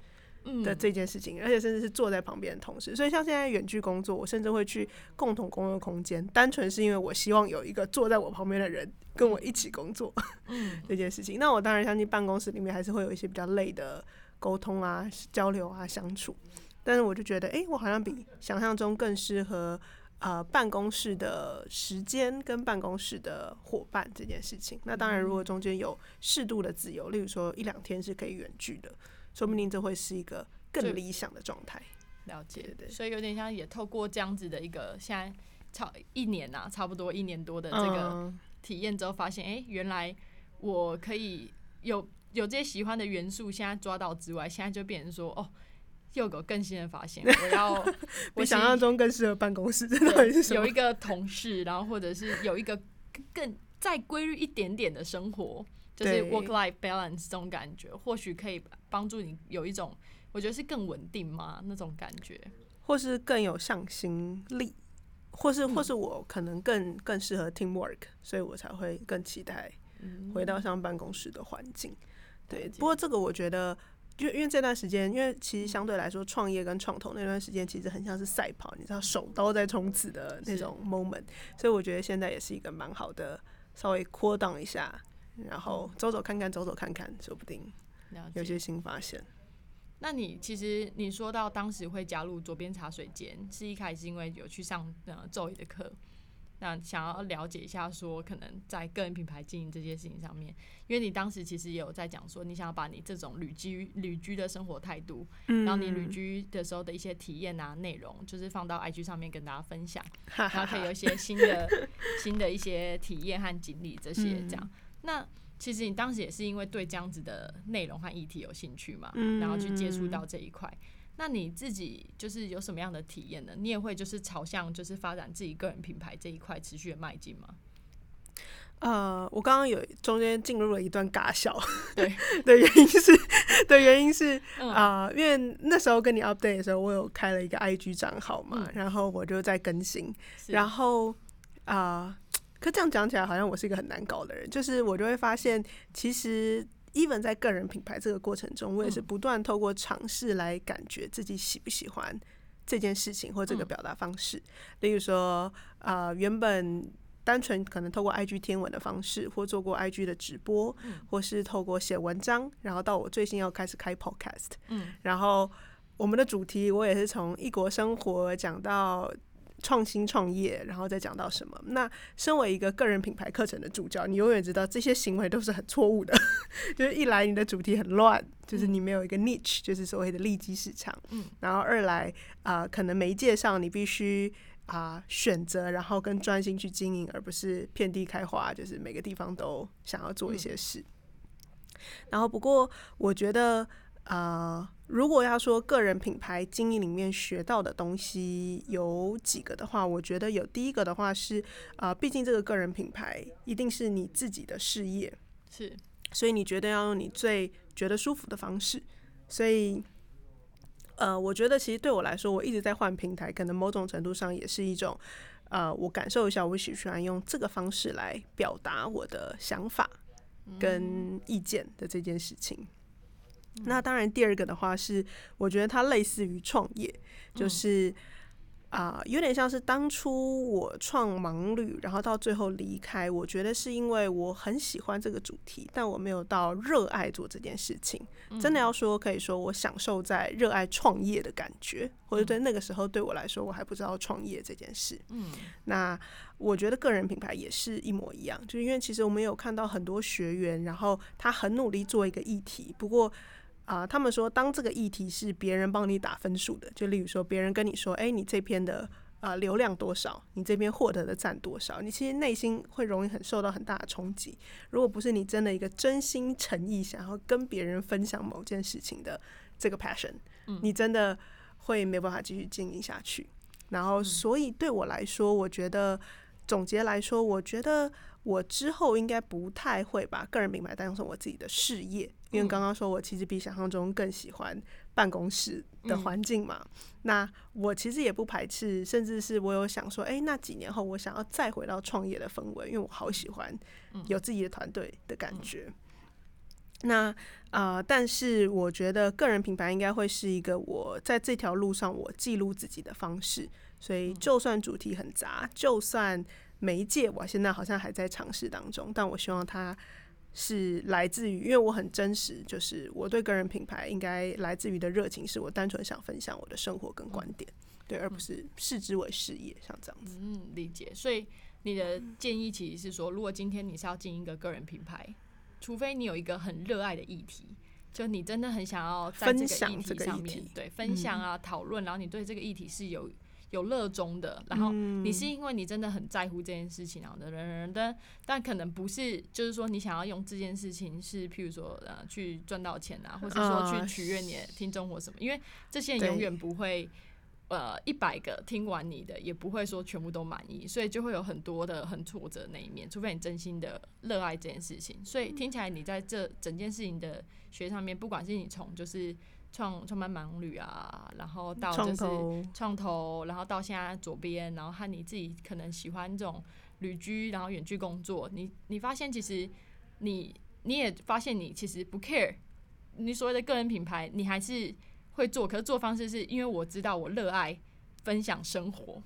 嗯的这件事情，而且甚至是坐在旁边的同事。所以像现在远距工作，我甚至会去共同工作空间，单纯是因为我希望有一个坐在我旁边的人跟我一起工作嗯 这件事情。那我当然相信办公室里面还是会有一些比较累的沟通啊、交流啊、相处。但是我就觉得，诶，我好像比想象中更适合呃办公室的时间跟办公室的伙伴这件事情。那当然，如果中间有适度的自由，例如说一两天是可以远距的，说不定这会是一个更理想的状态。了解，对所以有点像也透过这样子的一个现在差一年呐、差不多一年多的这个嗯体验之后，发现哎、诶原来我可以有有这些喜欢的元素，现在抓到之外，现在就变成说哦。又有更新的发现，我要我比想象中更适合办公室，这到底是什么有一？个同事，然后或者是有一个更再规律一点点的生活，就是 work life balance 这种感觉，或许可以帮助你有一种，我觉得是更稳定嘛那种感觉。或是更有向心力，或是嗯或是我可能更更适合 teamwork，所以我才会更期待回到像办公室的环境。对，不过这个我觉得。就因为这段时间，因为其实相对来说，创业跟创投那段时间其实很像是赛跑，你知道手刀在冲刺的那种 moment，所以我觉得现在也是一个蛮好的，稍微扩档一下，然后走走看看，走走看看，说不定。有些新发现。那你其实你说到当时会加入左边茶水间，是一开始因为有去上呃周瑜的课，那想要了解一下说可能在个人品牌经营这件事情上面，因为你当时其实也有在讲说你想要把你这种旅居旅居的生活态度，嗯然后你旅居的时候的一些体验啊内容，就是放到 IG 上面跟大家分享，然后可以有一些新的 新的一些体验和经历这些这样。那其实你当时也是因为对这样子的内容和议题有兴趣嘛，嗯然后去接触到这一块。那你自己就是有什么样的体验呢？你也会就是朝向就是发展自己个人品牌这一块持续的迈进吗？呃，我刚刚有中间进入了一段尬笑，对 的原因是，的原因是嗯啊、因为那时候跟你 update 的时候，我有开了一个 IG 账号嘛，嗯然后我就在更新，然后啊、可这样讲起来好像我是一个很难搞的人，就是我就会发现，其实 even 在个人品牌这个过程中，我也是嗯。不断透过尝试来感觉自己喜不喜欢这件事情或这个嗯。表达方式。例如说，啊，原本单纯可能透过 IG 天文的方式，或做过 IG 的直播，嗯。或是透过写文章，然后到我最近要开始开 Podcast，嗯。然后我们的主题我也是从异国生活讲到创新创业，然后再讲到什么。那身为一个个人品牌课程的主教，你永远知道这些行为都是很错误的。就是一来你的主题很乱，就是你没有一个 niche，就是所谓的利基市场。嗯，然后二来啊、可能媒介上你必须啊、选择，然后跟专心去经营，而不是遍地开花，就是每个地方都想要做一些事。然后不过我觉得。啊，如果要说个人品牌经营里面学到的东西有几个的话，我觉得有第一个的话是，啊，毕竟这个个人品牌一定是你自己的事业，是所以你觉得要用你最觉得舒服的方式。所以，呃，我觉得其实对我来说，我一直在换平台，可能某种程度上也是一种，呃，我感受一下我喜不喜欢用这个方式来表达我的想法跟意见的这件事情。那当然，第二个的话是，我觉得它类似于创业，就是啊、有点像是当初我创盲旅，然后到最后离开，我觉得是因为我很喜欢这个主题，但我没有到热爱做这件事情。真的要说，可以说我享受在热爱创业的感觉，或者对那个时候对我来说，我还不知道创业这件事。嗯。那我觉得个人品牌也是一模一样，就是因为其实我们有看到很多学员，然后他很努力做一个议题，不过啊、他们说当这个议题是别人帮你打分数的，就例如说别人跟你说，哎、你这篇的啊、流量多少，你这边获得的赞多少，你其实内心会容易很受到很大的冲击。如果不是你真的一个真心诚意想要跟别人分享某件事情的这个 passion，、你真的会没有办法继续经营下去。然后，所以对我来说，我觉得总结来说，我觉得我之后应该不太会把个人品牌当成我自己的事业，因为刚刚说我其实比想象中更喜欢办公室的环境嘛。那我其实也不排斥，甚至是我有想说，哎、那几年后我想要再回到创业的氛围，因为我好喜欢有自己的团队的感觉。那呃，但是我觉得个人品牌应该会是一个我在这条路上我记录自己的方式，所以就算主题很杂，就算媒介我现在好像还在尝试当中，但我希望它是来自于，因为我很真实，就是我对个人品牌应该来自于的热情，是我单纯想分享我的生活跟观点，对，而不是视之为事业，像这样子。嗯，理解。所以你的建议其实是说，如果今天你是要经营一个个人品牌，除非你有一个很热爱的议题，就你真的很想要在这个议题上面题对分享啊、讨论，然后你对这个议题是有有热衷的，然后你是因为你真的很在乎这件事情，然后的人人的，但可能不是，就是说你想要用这件事情是，譬如说呃去赚到钱啊，或者说啊去取悦你的听众或什么，因为这些人永远不会。呃，一百个听完你的，也不会说全部都满意，所以就会有很多的很挫折那一面，除非你真心的热爱这件事情。所以听起来你在这整件事情的学上面，不管是你从就是创创办盲旅啊，然后到就是创投，然后到现在左边，然后和你自己可能喜欢这种旅居，然后远距工作，你你发现其实你你也发现你其实不 care 你所谓的个人品牌，你还是会做，可是做方式是因为我知道我热爱分享生活，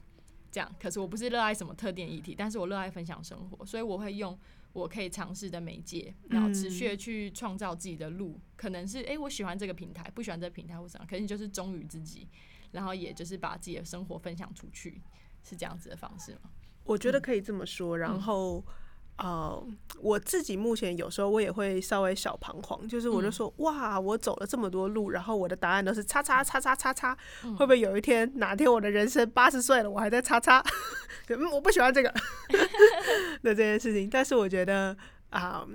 这样，可是我不是热爱什么特定议题，但是我热爱分享生活，所以我会用。我可以尝试的媒介，然后持续的去创造自己的路，可能是诶，我喜欢这个平台，不喜欢这个平台或什么，可是你就是忠于自己，然后也就是把自己的生活分享出去，是这样子的方式吗？我觉得可以这么说。然后，呃，我自己目前有时候我也会稍微小彷徨，就是我就说，哇，我走了这么多路，然后我的答案都是叉叉叉叉叉叉，会不会有一天哪天我的人生八十岁了，我还在叉叉？嗯，我不喜欢这个 的这件事情。但是我觉得啊、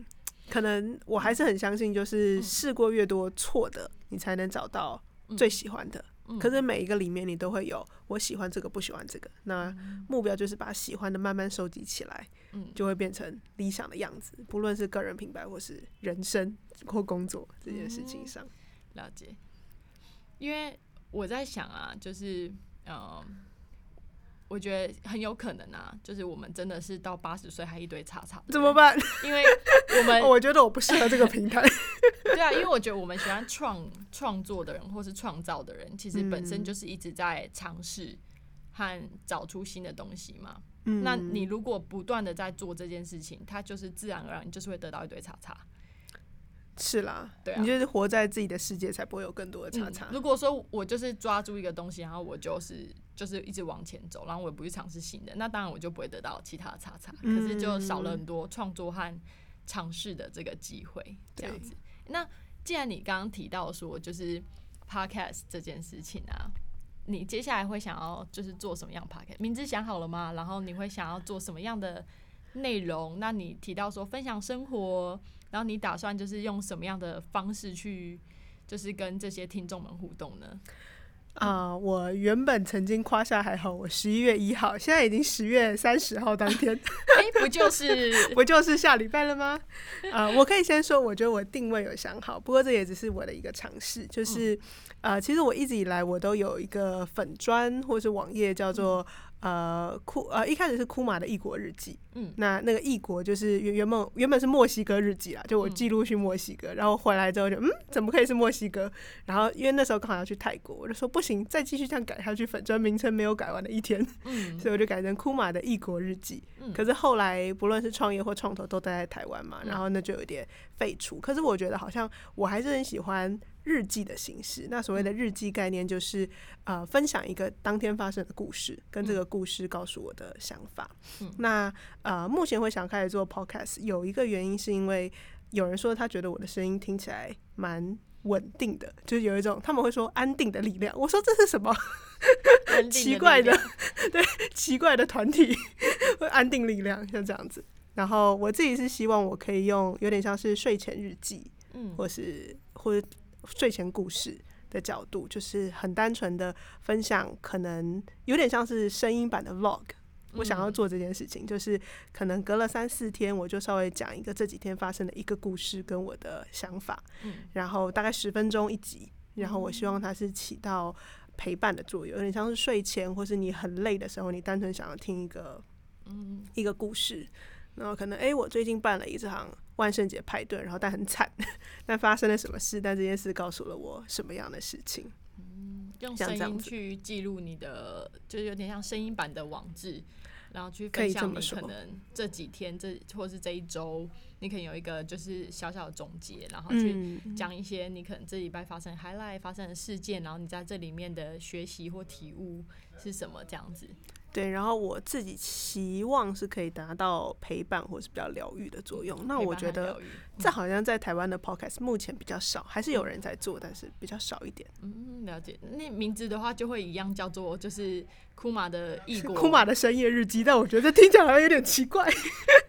可能我还是很相信，就是试过越多错的，你才能找到最喜欢的。可是每一个里面你都会有我喜欢这个，不喜欢这个。那目标就是把喜欢的慢慢收集起来，嗯。就会变成理想的样子。不论是个人品牌或是人生或工作这件事情上，了解，因为我在想啊，就是呃，我觉得很有可能啊，就是我们真的是到八十岁还一堆叉叉，怎么办？因为我们 我觉得我不适合这个平台。对啊，因为我觉得我们喜欢创创作的人，或是创造的人，其实本身就是一直在尝试和找出新的东西嘛。嗯那你如果不断的在做这件事情，它就是自然而然，你就是会得到一堆叉叉。是啦，对啊你就是活在自己的世界，才不会有更多的叉嗯叉。如果说我就是抓住一个东西，然后我就是就是一直往前走，然后我也不去尝试新的，那当然我就不会得到其他的叉叉，可是就少了很多创作和尝试的这个机会，这样子。那既然你刚刚提到说就是 podcast 这件事情啊，你接下来会想要就是做什么样的 podcast？名字想好了吗？然后你会想要做什么样的内容？那你提到说分享生活，然后你打算就是用什么样的方式去？就是跟这些听众们互动呢？啊、我原本曾经夸下海口，我十一月一号，现在已经十月三十号当天，哎、不就是 不就是下礼拜了吗？啊、我可以先说，我觉得我定位有想好，不过这也只是我的一个尝试，就是呃，其实我一直以来我都有一个粉砖或是网页叫做呃库呃一开始是库马的异国日记，嗯。那那个异国就是原原本原本是墨西哥日记啦，就我嗯。记录去墨西哥，然后回来之后就嗯怎么可以是墨西哥？然后因为那时候刚好要去泰国，我就说不行，再继续这样改下去，粉砖名称没有改完的一天，嗯。所以我就改成库马的异国日记。嗯。可是后来不论是创业或创投都待在台湾嘛，嗯。然后那就有点废除。可是我觉得好像我还是很喜欢日记的形式。那所谓的日记概念就是呃分享一个当天发生的故事，跟这个故事告诉我的想法。嗯那呃目前会想开始做 podcast，有一个原因是因为有人说他觉得我的声音听起来蛮。稳定的，就是有一种他们会说安定的力量。我说这是什么？奇怪的 对奇怪的团体，会 安定力量，像这样子。然后我自己是希望我可以用有点像是睡前日记，嗯或是或者睡前故事的角度，就是很单纯的分享，可能有点像是声音版的 vlog。我想要嗯。做这件事情，就是可能隔了三四天，我就稍微讲一个这几天发生的一个故事跟我的想法，嗯然后大概十分钟一集，然后我希望它是起到陪伴的作用，有点像是睡前或是你很累的时候，你单纯想要听一个嗯。一个故事，然后可能诶，我最近办了一场万圣节派对，然后但很惨，但发生了什么事？但这件事告诉了我什么样的事情？嗯用声音去记录你的，就是有点像声音版的网志，然后去分享你可能这几天这或是这一周，你可能有一个就是小小的总结，然后去嗯，讲一些你可能这礼拜发生 highlight 发生的事件，然后你在这里面的学习或体悟是什么这样子。对。然后我自己期望是可以达到陪伴或是比较疗愈的作用。那我觉得这好像在台湾的 podcast 目前比较少，还是有人在做，但是比较少一点。嗯，了解。那名字的话就会一样，叫做就是库马的异国，库马的深夜日记，但我觉得听起来好像有点奇怪。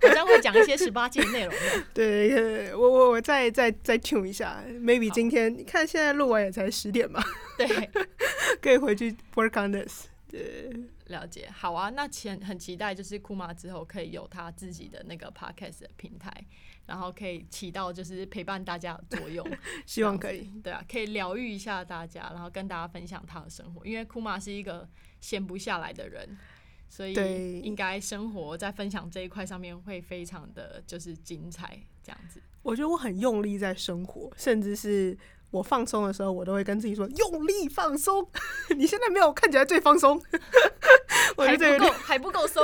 好像会讲一些十八禁的内容的。对，我我我再再再 tune 一下，maybe 今天你看现在录完也才十点嘛，对，可以回去 work on this。对，了解。好啊，那前很期待就是库马之后可以有他自己的那个 podcast 的平台，然后可以起到就是陪伴大家的作用。希望可以。对啊，可以疗愈一下大家，然后跟大家分享他的生活。因为库玛是一个闲不下来的人，所以应该生活在分享这一块上面会非常的就是精彩，这样子。我觉得我很用力在生活，甚至是我放松的时候，我都会跟自己说用力放松。你现在没有看起来最放松，我觉还不够，还不够松。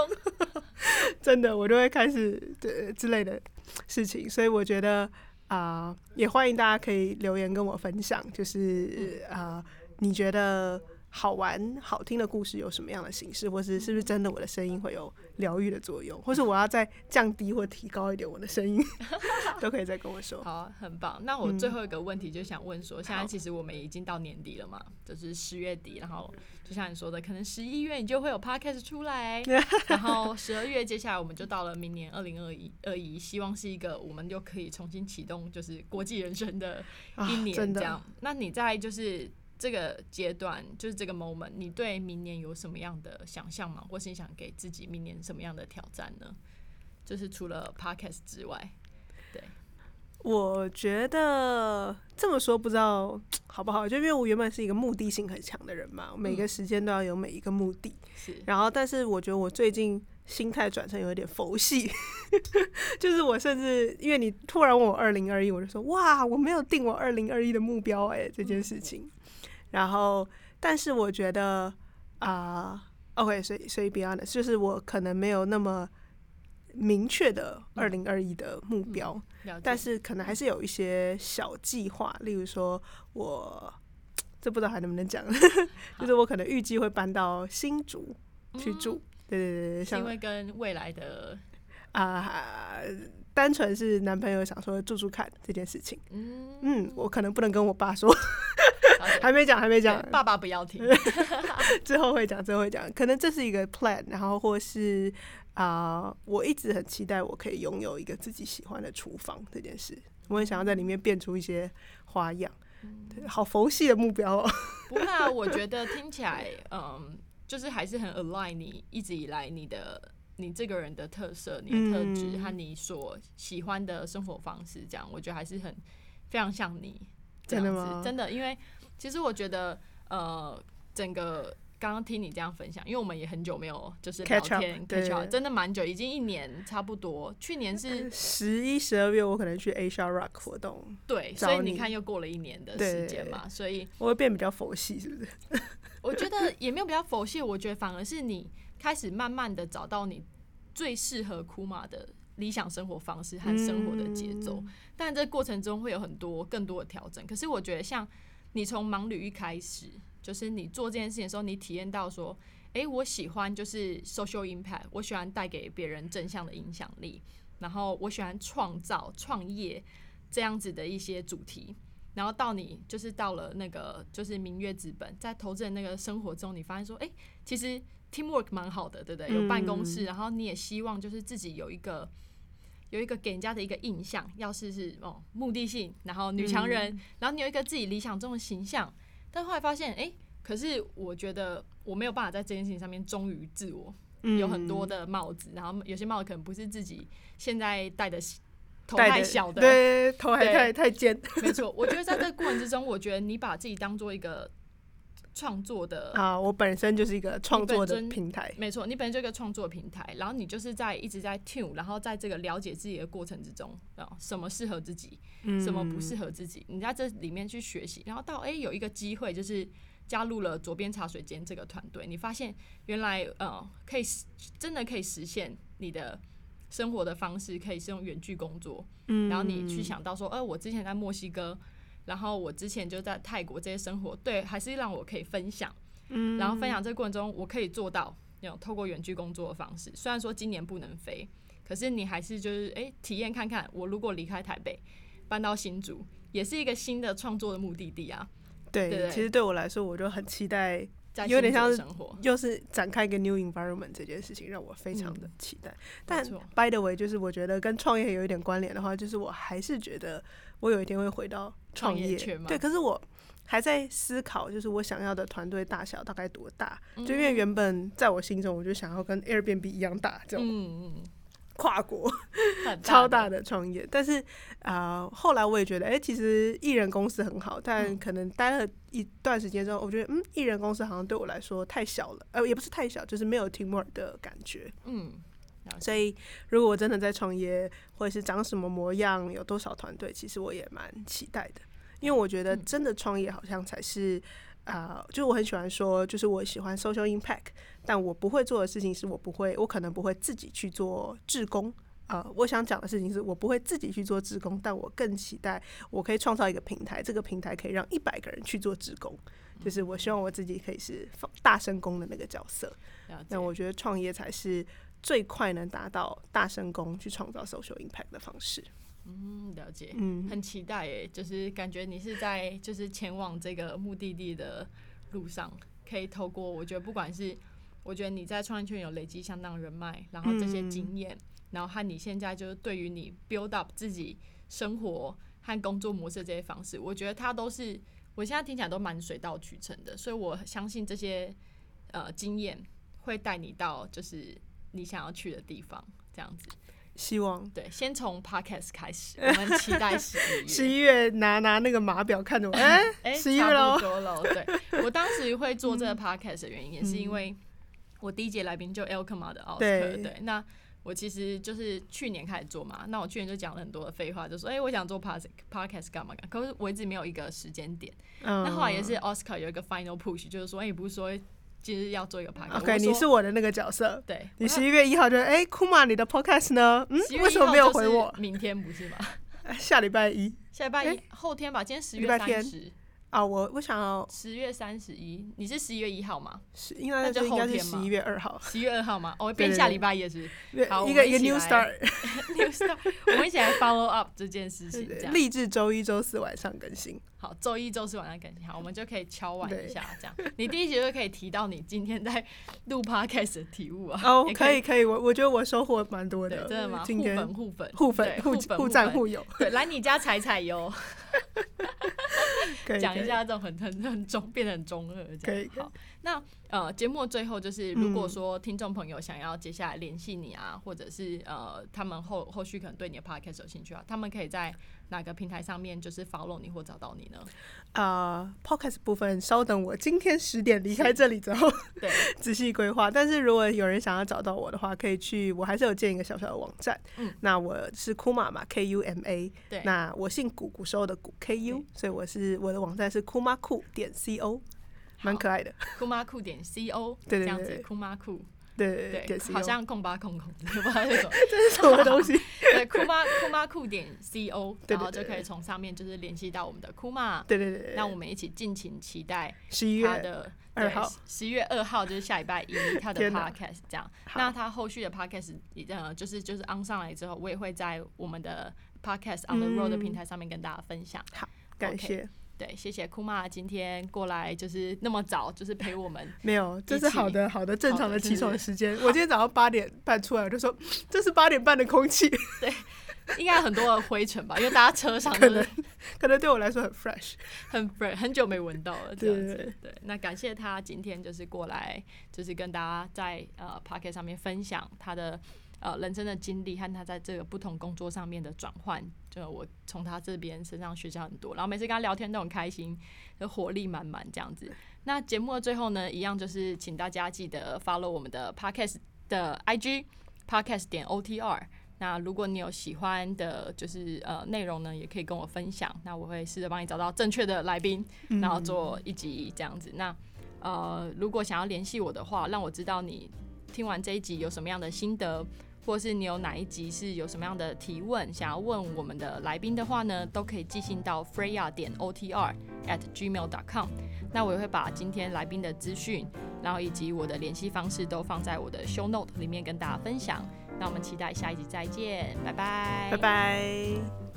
真的，我就会开始这之类的事情，所以我觉得啊、也欢迎大家可以留言跟我分享，就是啊、你觉得好玩、好听的故事有什么样的形式，或是是不是真的我的声音会有疗愈的作用，或是我要再降低或提高一点我的声音，都可以再跟我说。好啊，很棒。那我最后一个问题就想问说，现在其实我们已经到年底了嘛，就是十月底，然后就像你说的，可能十一月你就会有 podcast 出来，然后十二月接下来我们就到了明年二零二一二一，希望是一个我们就可以重新启动就是国际人生的啊一年这样。那你在就是这个阶段，就是这个 moment，你对明年有什么样的想象吗？或是你想给自己明年什么样的挑战呢？就是除了 podcast 之外，对我觉得这么说不知道好不好，就因为我原本是一个目的性很强的人嘛，每个时间都要有每一个目的。是然后，但是我觉得我最近心态转成有一点佛系，就是我甚至因为你突然问我二零二一，我就说哇，我没有定我二零二一的目标哎、这件事情。然后，但是我觉得啊、o k 所以所以 be honest，就是我可能没有那么明确的二零二一的目标，但是可能还是有一些小计划，例如说我这不知道还能不能讲，就是我可能预计会搬到新竹去住。对对对对，因为跟未来的啊、单纯是男朋友想说住住看这件事情。嗯嗯，我可能不能跟我爸说，还没讲，还没讲，爸爸不要听，最后会讲，最后会讲。可能这是一个 plan，然后或是啊、我一直很期待我可以拥有一个自己喜欢的厨房这件事。我很想要在里面变出一些花样，对，好佛系的目标哦。不会啊，我觉得听起来，嗯，就是还是很 align 你一直以来你的你这个人的特色、你的特质嗯和你所喜欢的生活方式，这样我觉得还是很非常像你这样子，真的吗？真的，因为其实我觉得，呃，整个。刚刚听你这样分享，因为我们也很久没有就是聊天对 catch up，真的蛮久，已经一年差不多。去年是十一、十二月我可能去 Asia Rock 活动，对，所以你看又过了一年的时间嘛，所以我会变比较佛系，是不是？我觉得也没有比较佛系，我觉得反而是你开始慢慢的找到你最适合库马的理想生活方式和生活的节奏。但这过程中会有很多更多的调整。可是我觉得，像你从盲旅一开始，就是你做这件事情的时候，你体验到说，诶，我喜欢就是 social impact，我喜欢带给别人正向的影响力，然后我喜欢创造、创业这样子的一些主题。然后到你就是到了那个就是明月资本，在投资人那个生活中，你发现说，哎、其实 teamwork 蛮好的，对不对？有办公室，然后你也希望就是自己有一个有一个给人家的一个印象，要是是哦目的性，然后女强人，然后你有一个自己理想中的形象，但后来发现，哎、可是我觉得我没有办法在这件事情上面忠于自我，有很多的帽子，然后有些帽子可能不是自己现在戴的头太小的，对，头还太太尖。没错，我觉得在这个过程之中，我觉得你把自己当做一个创作的，啊！我本身就是一个创作的平台，没错，你本身就一个创作平台，然后你就是在一直在 tune，然后在这个了解自己的过程之中，啊，什么适合自己，什么不适合自己，你在这里面去学习，然后到哎、有一个机会就是。加入了左边茶水间这个团队，你发现原来呃可以实真的可以实现你的生活的方式，可以是用远距工作，嗯然后你去想到说，呃，我之前在墨西哥，然后我之前就在泰国这些生活，对，还是让我可以分享，嗯然后分享这个过程中，我可以做到那种透过远距工作的方式。虽然说今年不能飞，可是你还是就是哎、体验看看，我如果离开台北，搬到新竹，也是一个新的创作的目的地啊，对，其实对我来说，我就很期待，有点像是生活。又是展开一个 new environment 这件事情，让我非常的嗯期待。但错 by the way，就是我觉得跟创业有一点关联的话，就是我还是觉得我有一天会回到创业。对，可是我还在思考，就是我想要的团队大小大概多大？嗯。就因为原本在我心中，我就想要跟 Airbnb 一样大，这种嗯嗯，跨国。很超大的，创业，但是啊、呃后来我也觉得，哎、其实艺人公司很好，但嗯。可能待了一段时间之后，我觉得，嗯，艺人公司好像对我来说太小了，呃，也不是太小，就是没有 teamwork 的感觉。嗯，所以，如果我真的在创业，或者是长什么模样，有多少团队，其实我也蛮期待的，因为我觉得嗯真的创业好像才是。啊、就是我很喜欢说，就是我喜欢 social impact，但我不会做的事情是我不会，我可能不会自己去做志工。呃，我想讲的事情是我不会自己去做志工，但我更期待我可以创造一个平台，这个平台可以让一百个人去做志工，就是我希望我自己可以是放大声公的那个角色。那我觉得创业才是最快能达到大声功去创造 social impact 的方式。嗯，了解。嗯，很期待诶，就是感觉你是在就是前往这个目的地的路上，可以透过我觉得不管是我觉得你在创业圈有累积相当人脉，然后这些经验，然后和你现在就是对于你 build up 自己生活和工作模式这些方式，我觉得它都是我现在听起来都蛮水到渠成的，所以我相信这些呃经验会带你到就是你想要去的地方，这样子。希望对，先从 podcast 开始，我们期待十一月。十一月拿拿那个码表看着我，哎、哎，11月差咯不多了。对我当时会做这个 podcast 的原因，也是因为我第一节来宾就 Elkma 的奥斯对克。对，那我其实就是去年开始做嘛，那我去年就讲了很多的废话，就说哎、我想做 podcast podcast 干嘛干嘛，可是我一直没有一个时间点。嗯，那后来也是 Oscar 有一个 final push，就是说，哎、你不是说今日要做一个 podcast。OK，你是我的那个角色。对，你十一月一号就哎，库玛，你的 Podcast 呢？嗯，为什么没有回我？明天不是吗？下礼拜一下礼拜一诶后天吧，今天十月三十，啊，我我想要十月三十一，你是十一月一号吗？是应该那就应该是十一月二号，十一月二号吗？哦，变下礼拜一也是 好一个一个 New Start，New Star，我们一起来 follow up 这件事情，这样励志周一周四晚上更新。好，周一、周四晚上更新，好，我们就可以敲完一下，这样。你第一集就可以提到你今天在录 podcast 的体悟啊。哦，可以，可以，我我觉得我收获蛮多，的，真的吗？今天互粉、互粉、互粉互互粉、互赞互友，对，来你家踩踩油，可以可以 讲一下这种很很很中，变得很中二这样。好，那呃，节目最后就是，如果嗯。说听众朋友想要接下来联系你啊，或者是呃，他们后后续可能对你的 podcast 有兴趣啊，他们可以在哪个平台上面就是 follow 你或找到你呢？啊、p o d c a s t 部分，稍等我今天十点离开这里之后对，仔细规划。但是如果有人想要找到我的话，可以去，我还是有建一个小小的网站。嗯，那我是 Kuma 嘛，K U M A。对那我姓古，古时候的古 K U，所以我是我的网站是库玛库点 C O，蛮可爱的。酷妈酷点 C O，对对这样子对酷妈酷，对对对好像空吧空空的，不知道那种。这是什么东西？对，酷妈酷妈酷点 C O，然后就可以从上面就是联系到我们的酷妈。对对对对。那我们一起敬请期待十一月他的二号，十一月二号就是下礼拜一他的 podcast 这样。那他后续的 podcast 呃就是就是 on 上来之后，我也会在我们的 podcast on the road 的嗯平台上面跟大家分享。好感谢。对，谢谢酷妈今天过来就是那么早，就是陪我们。没有，这是好的好的正常的起床时间。我今天早上八点半出来，我就说这是八点半的空气，对应该很多的灰尘吧，因为大家车上可能可能对我来说很 fresh。很 fresh，很久没闻到了这样子。对对，那感谢他今天就是过来，就是跟大家在呃 p o c k e t 上面分享他的呃人生的经历和他在这个不同工作上面的转换。就我从他这边身上学习很多，然后每次跟他聊天都很开心，就活力满满这样子。那节目的最后呢，一样就是请大家记得 follow 我们的 podcast 的 IG podcast 点 OTR。那如果你有喜欢的，就是呃内容呢，也可以跟我分享。那我会试着帮你找到正确的来宾，然后做一集这样子。那呃，如果想要联系我的话，让我知道你听完这一集有什么样的心得，或是你有哪一集是有什么样的提问想要问我们的来宾的话呢，都可以寄信到 freya 点 otr at gmail dot com。那我也会把今天来宾的资讯，然后以及我的联系方式都放在我的 show note 里面跟大家分享。那我们期待下一集再见，拜拜，拜拜。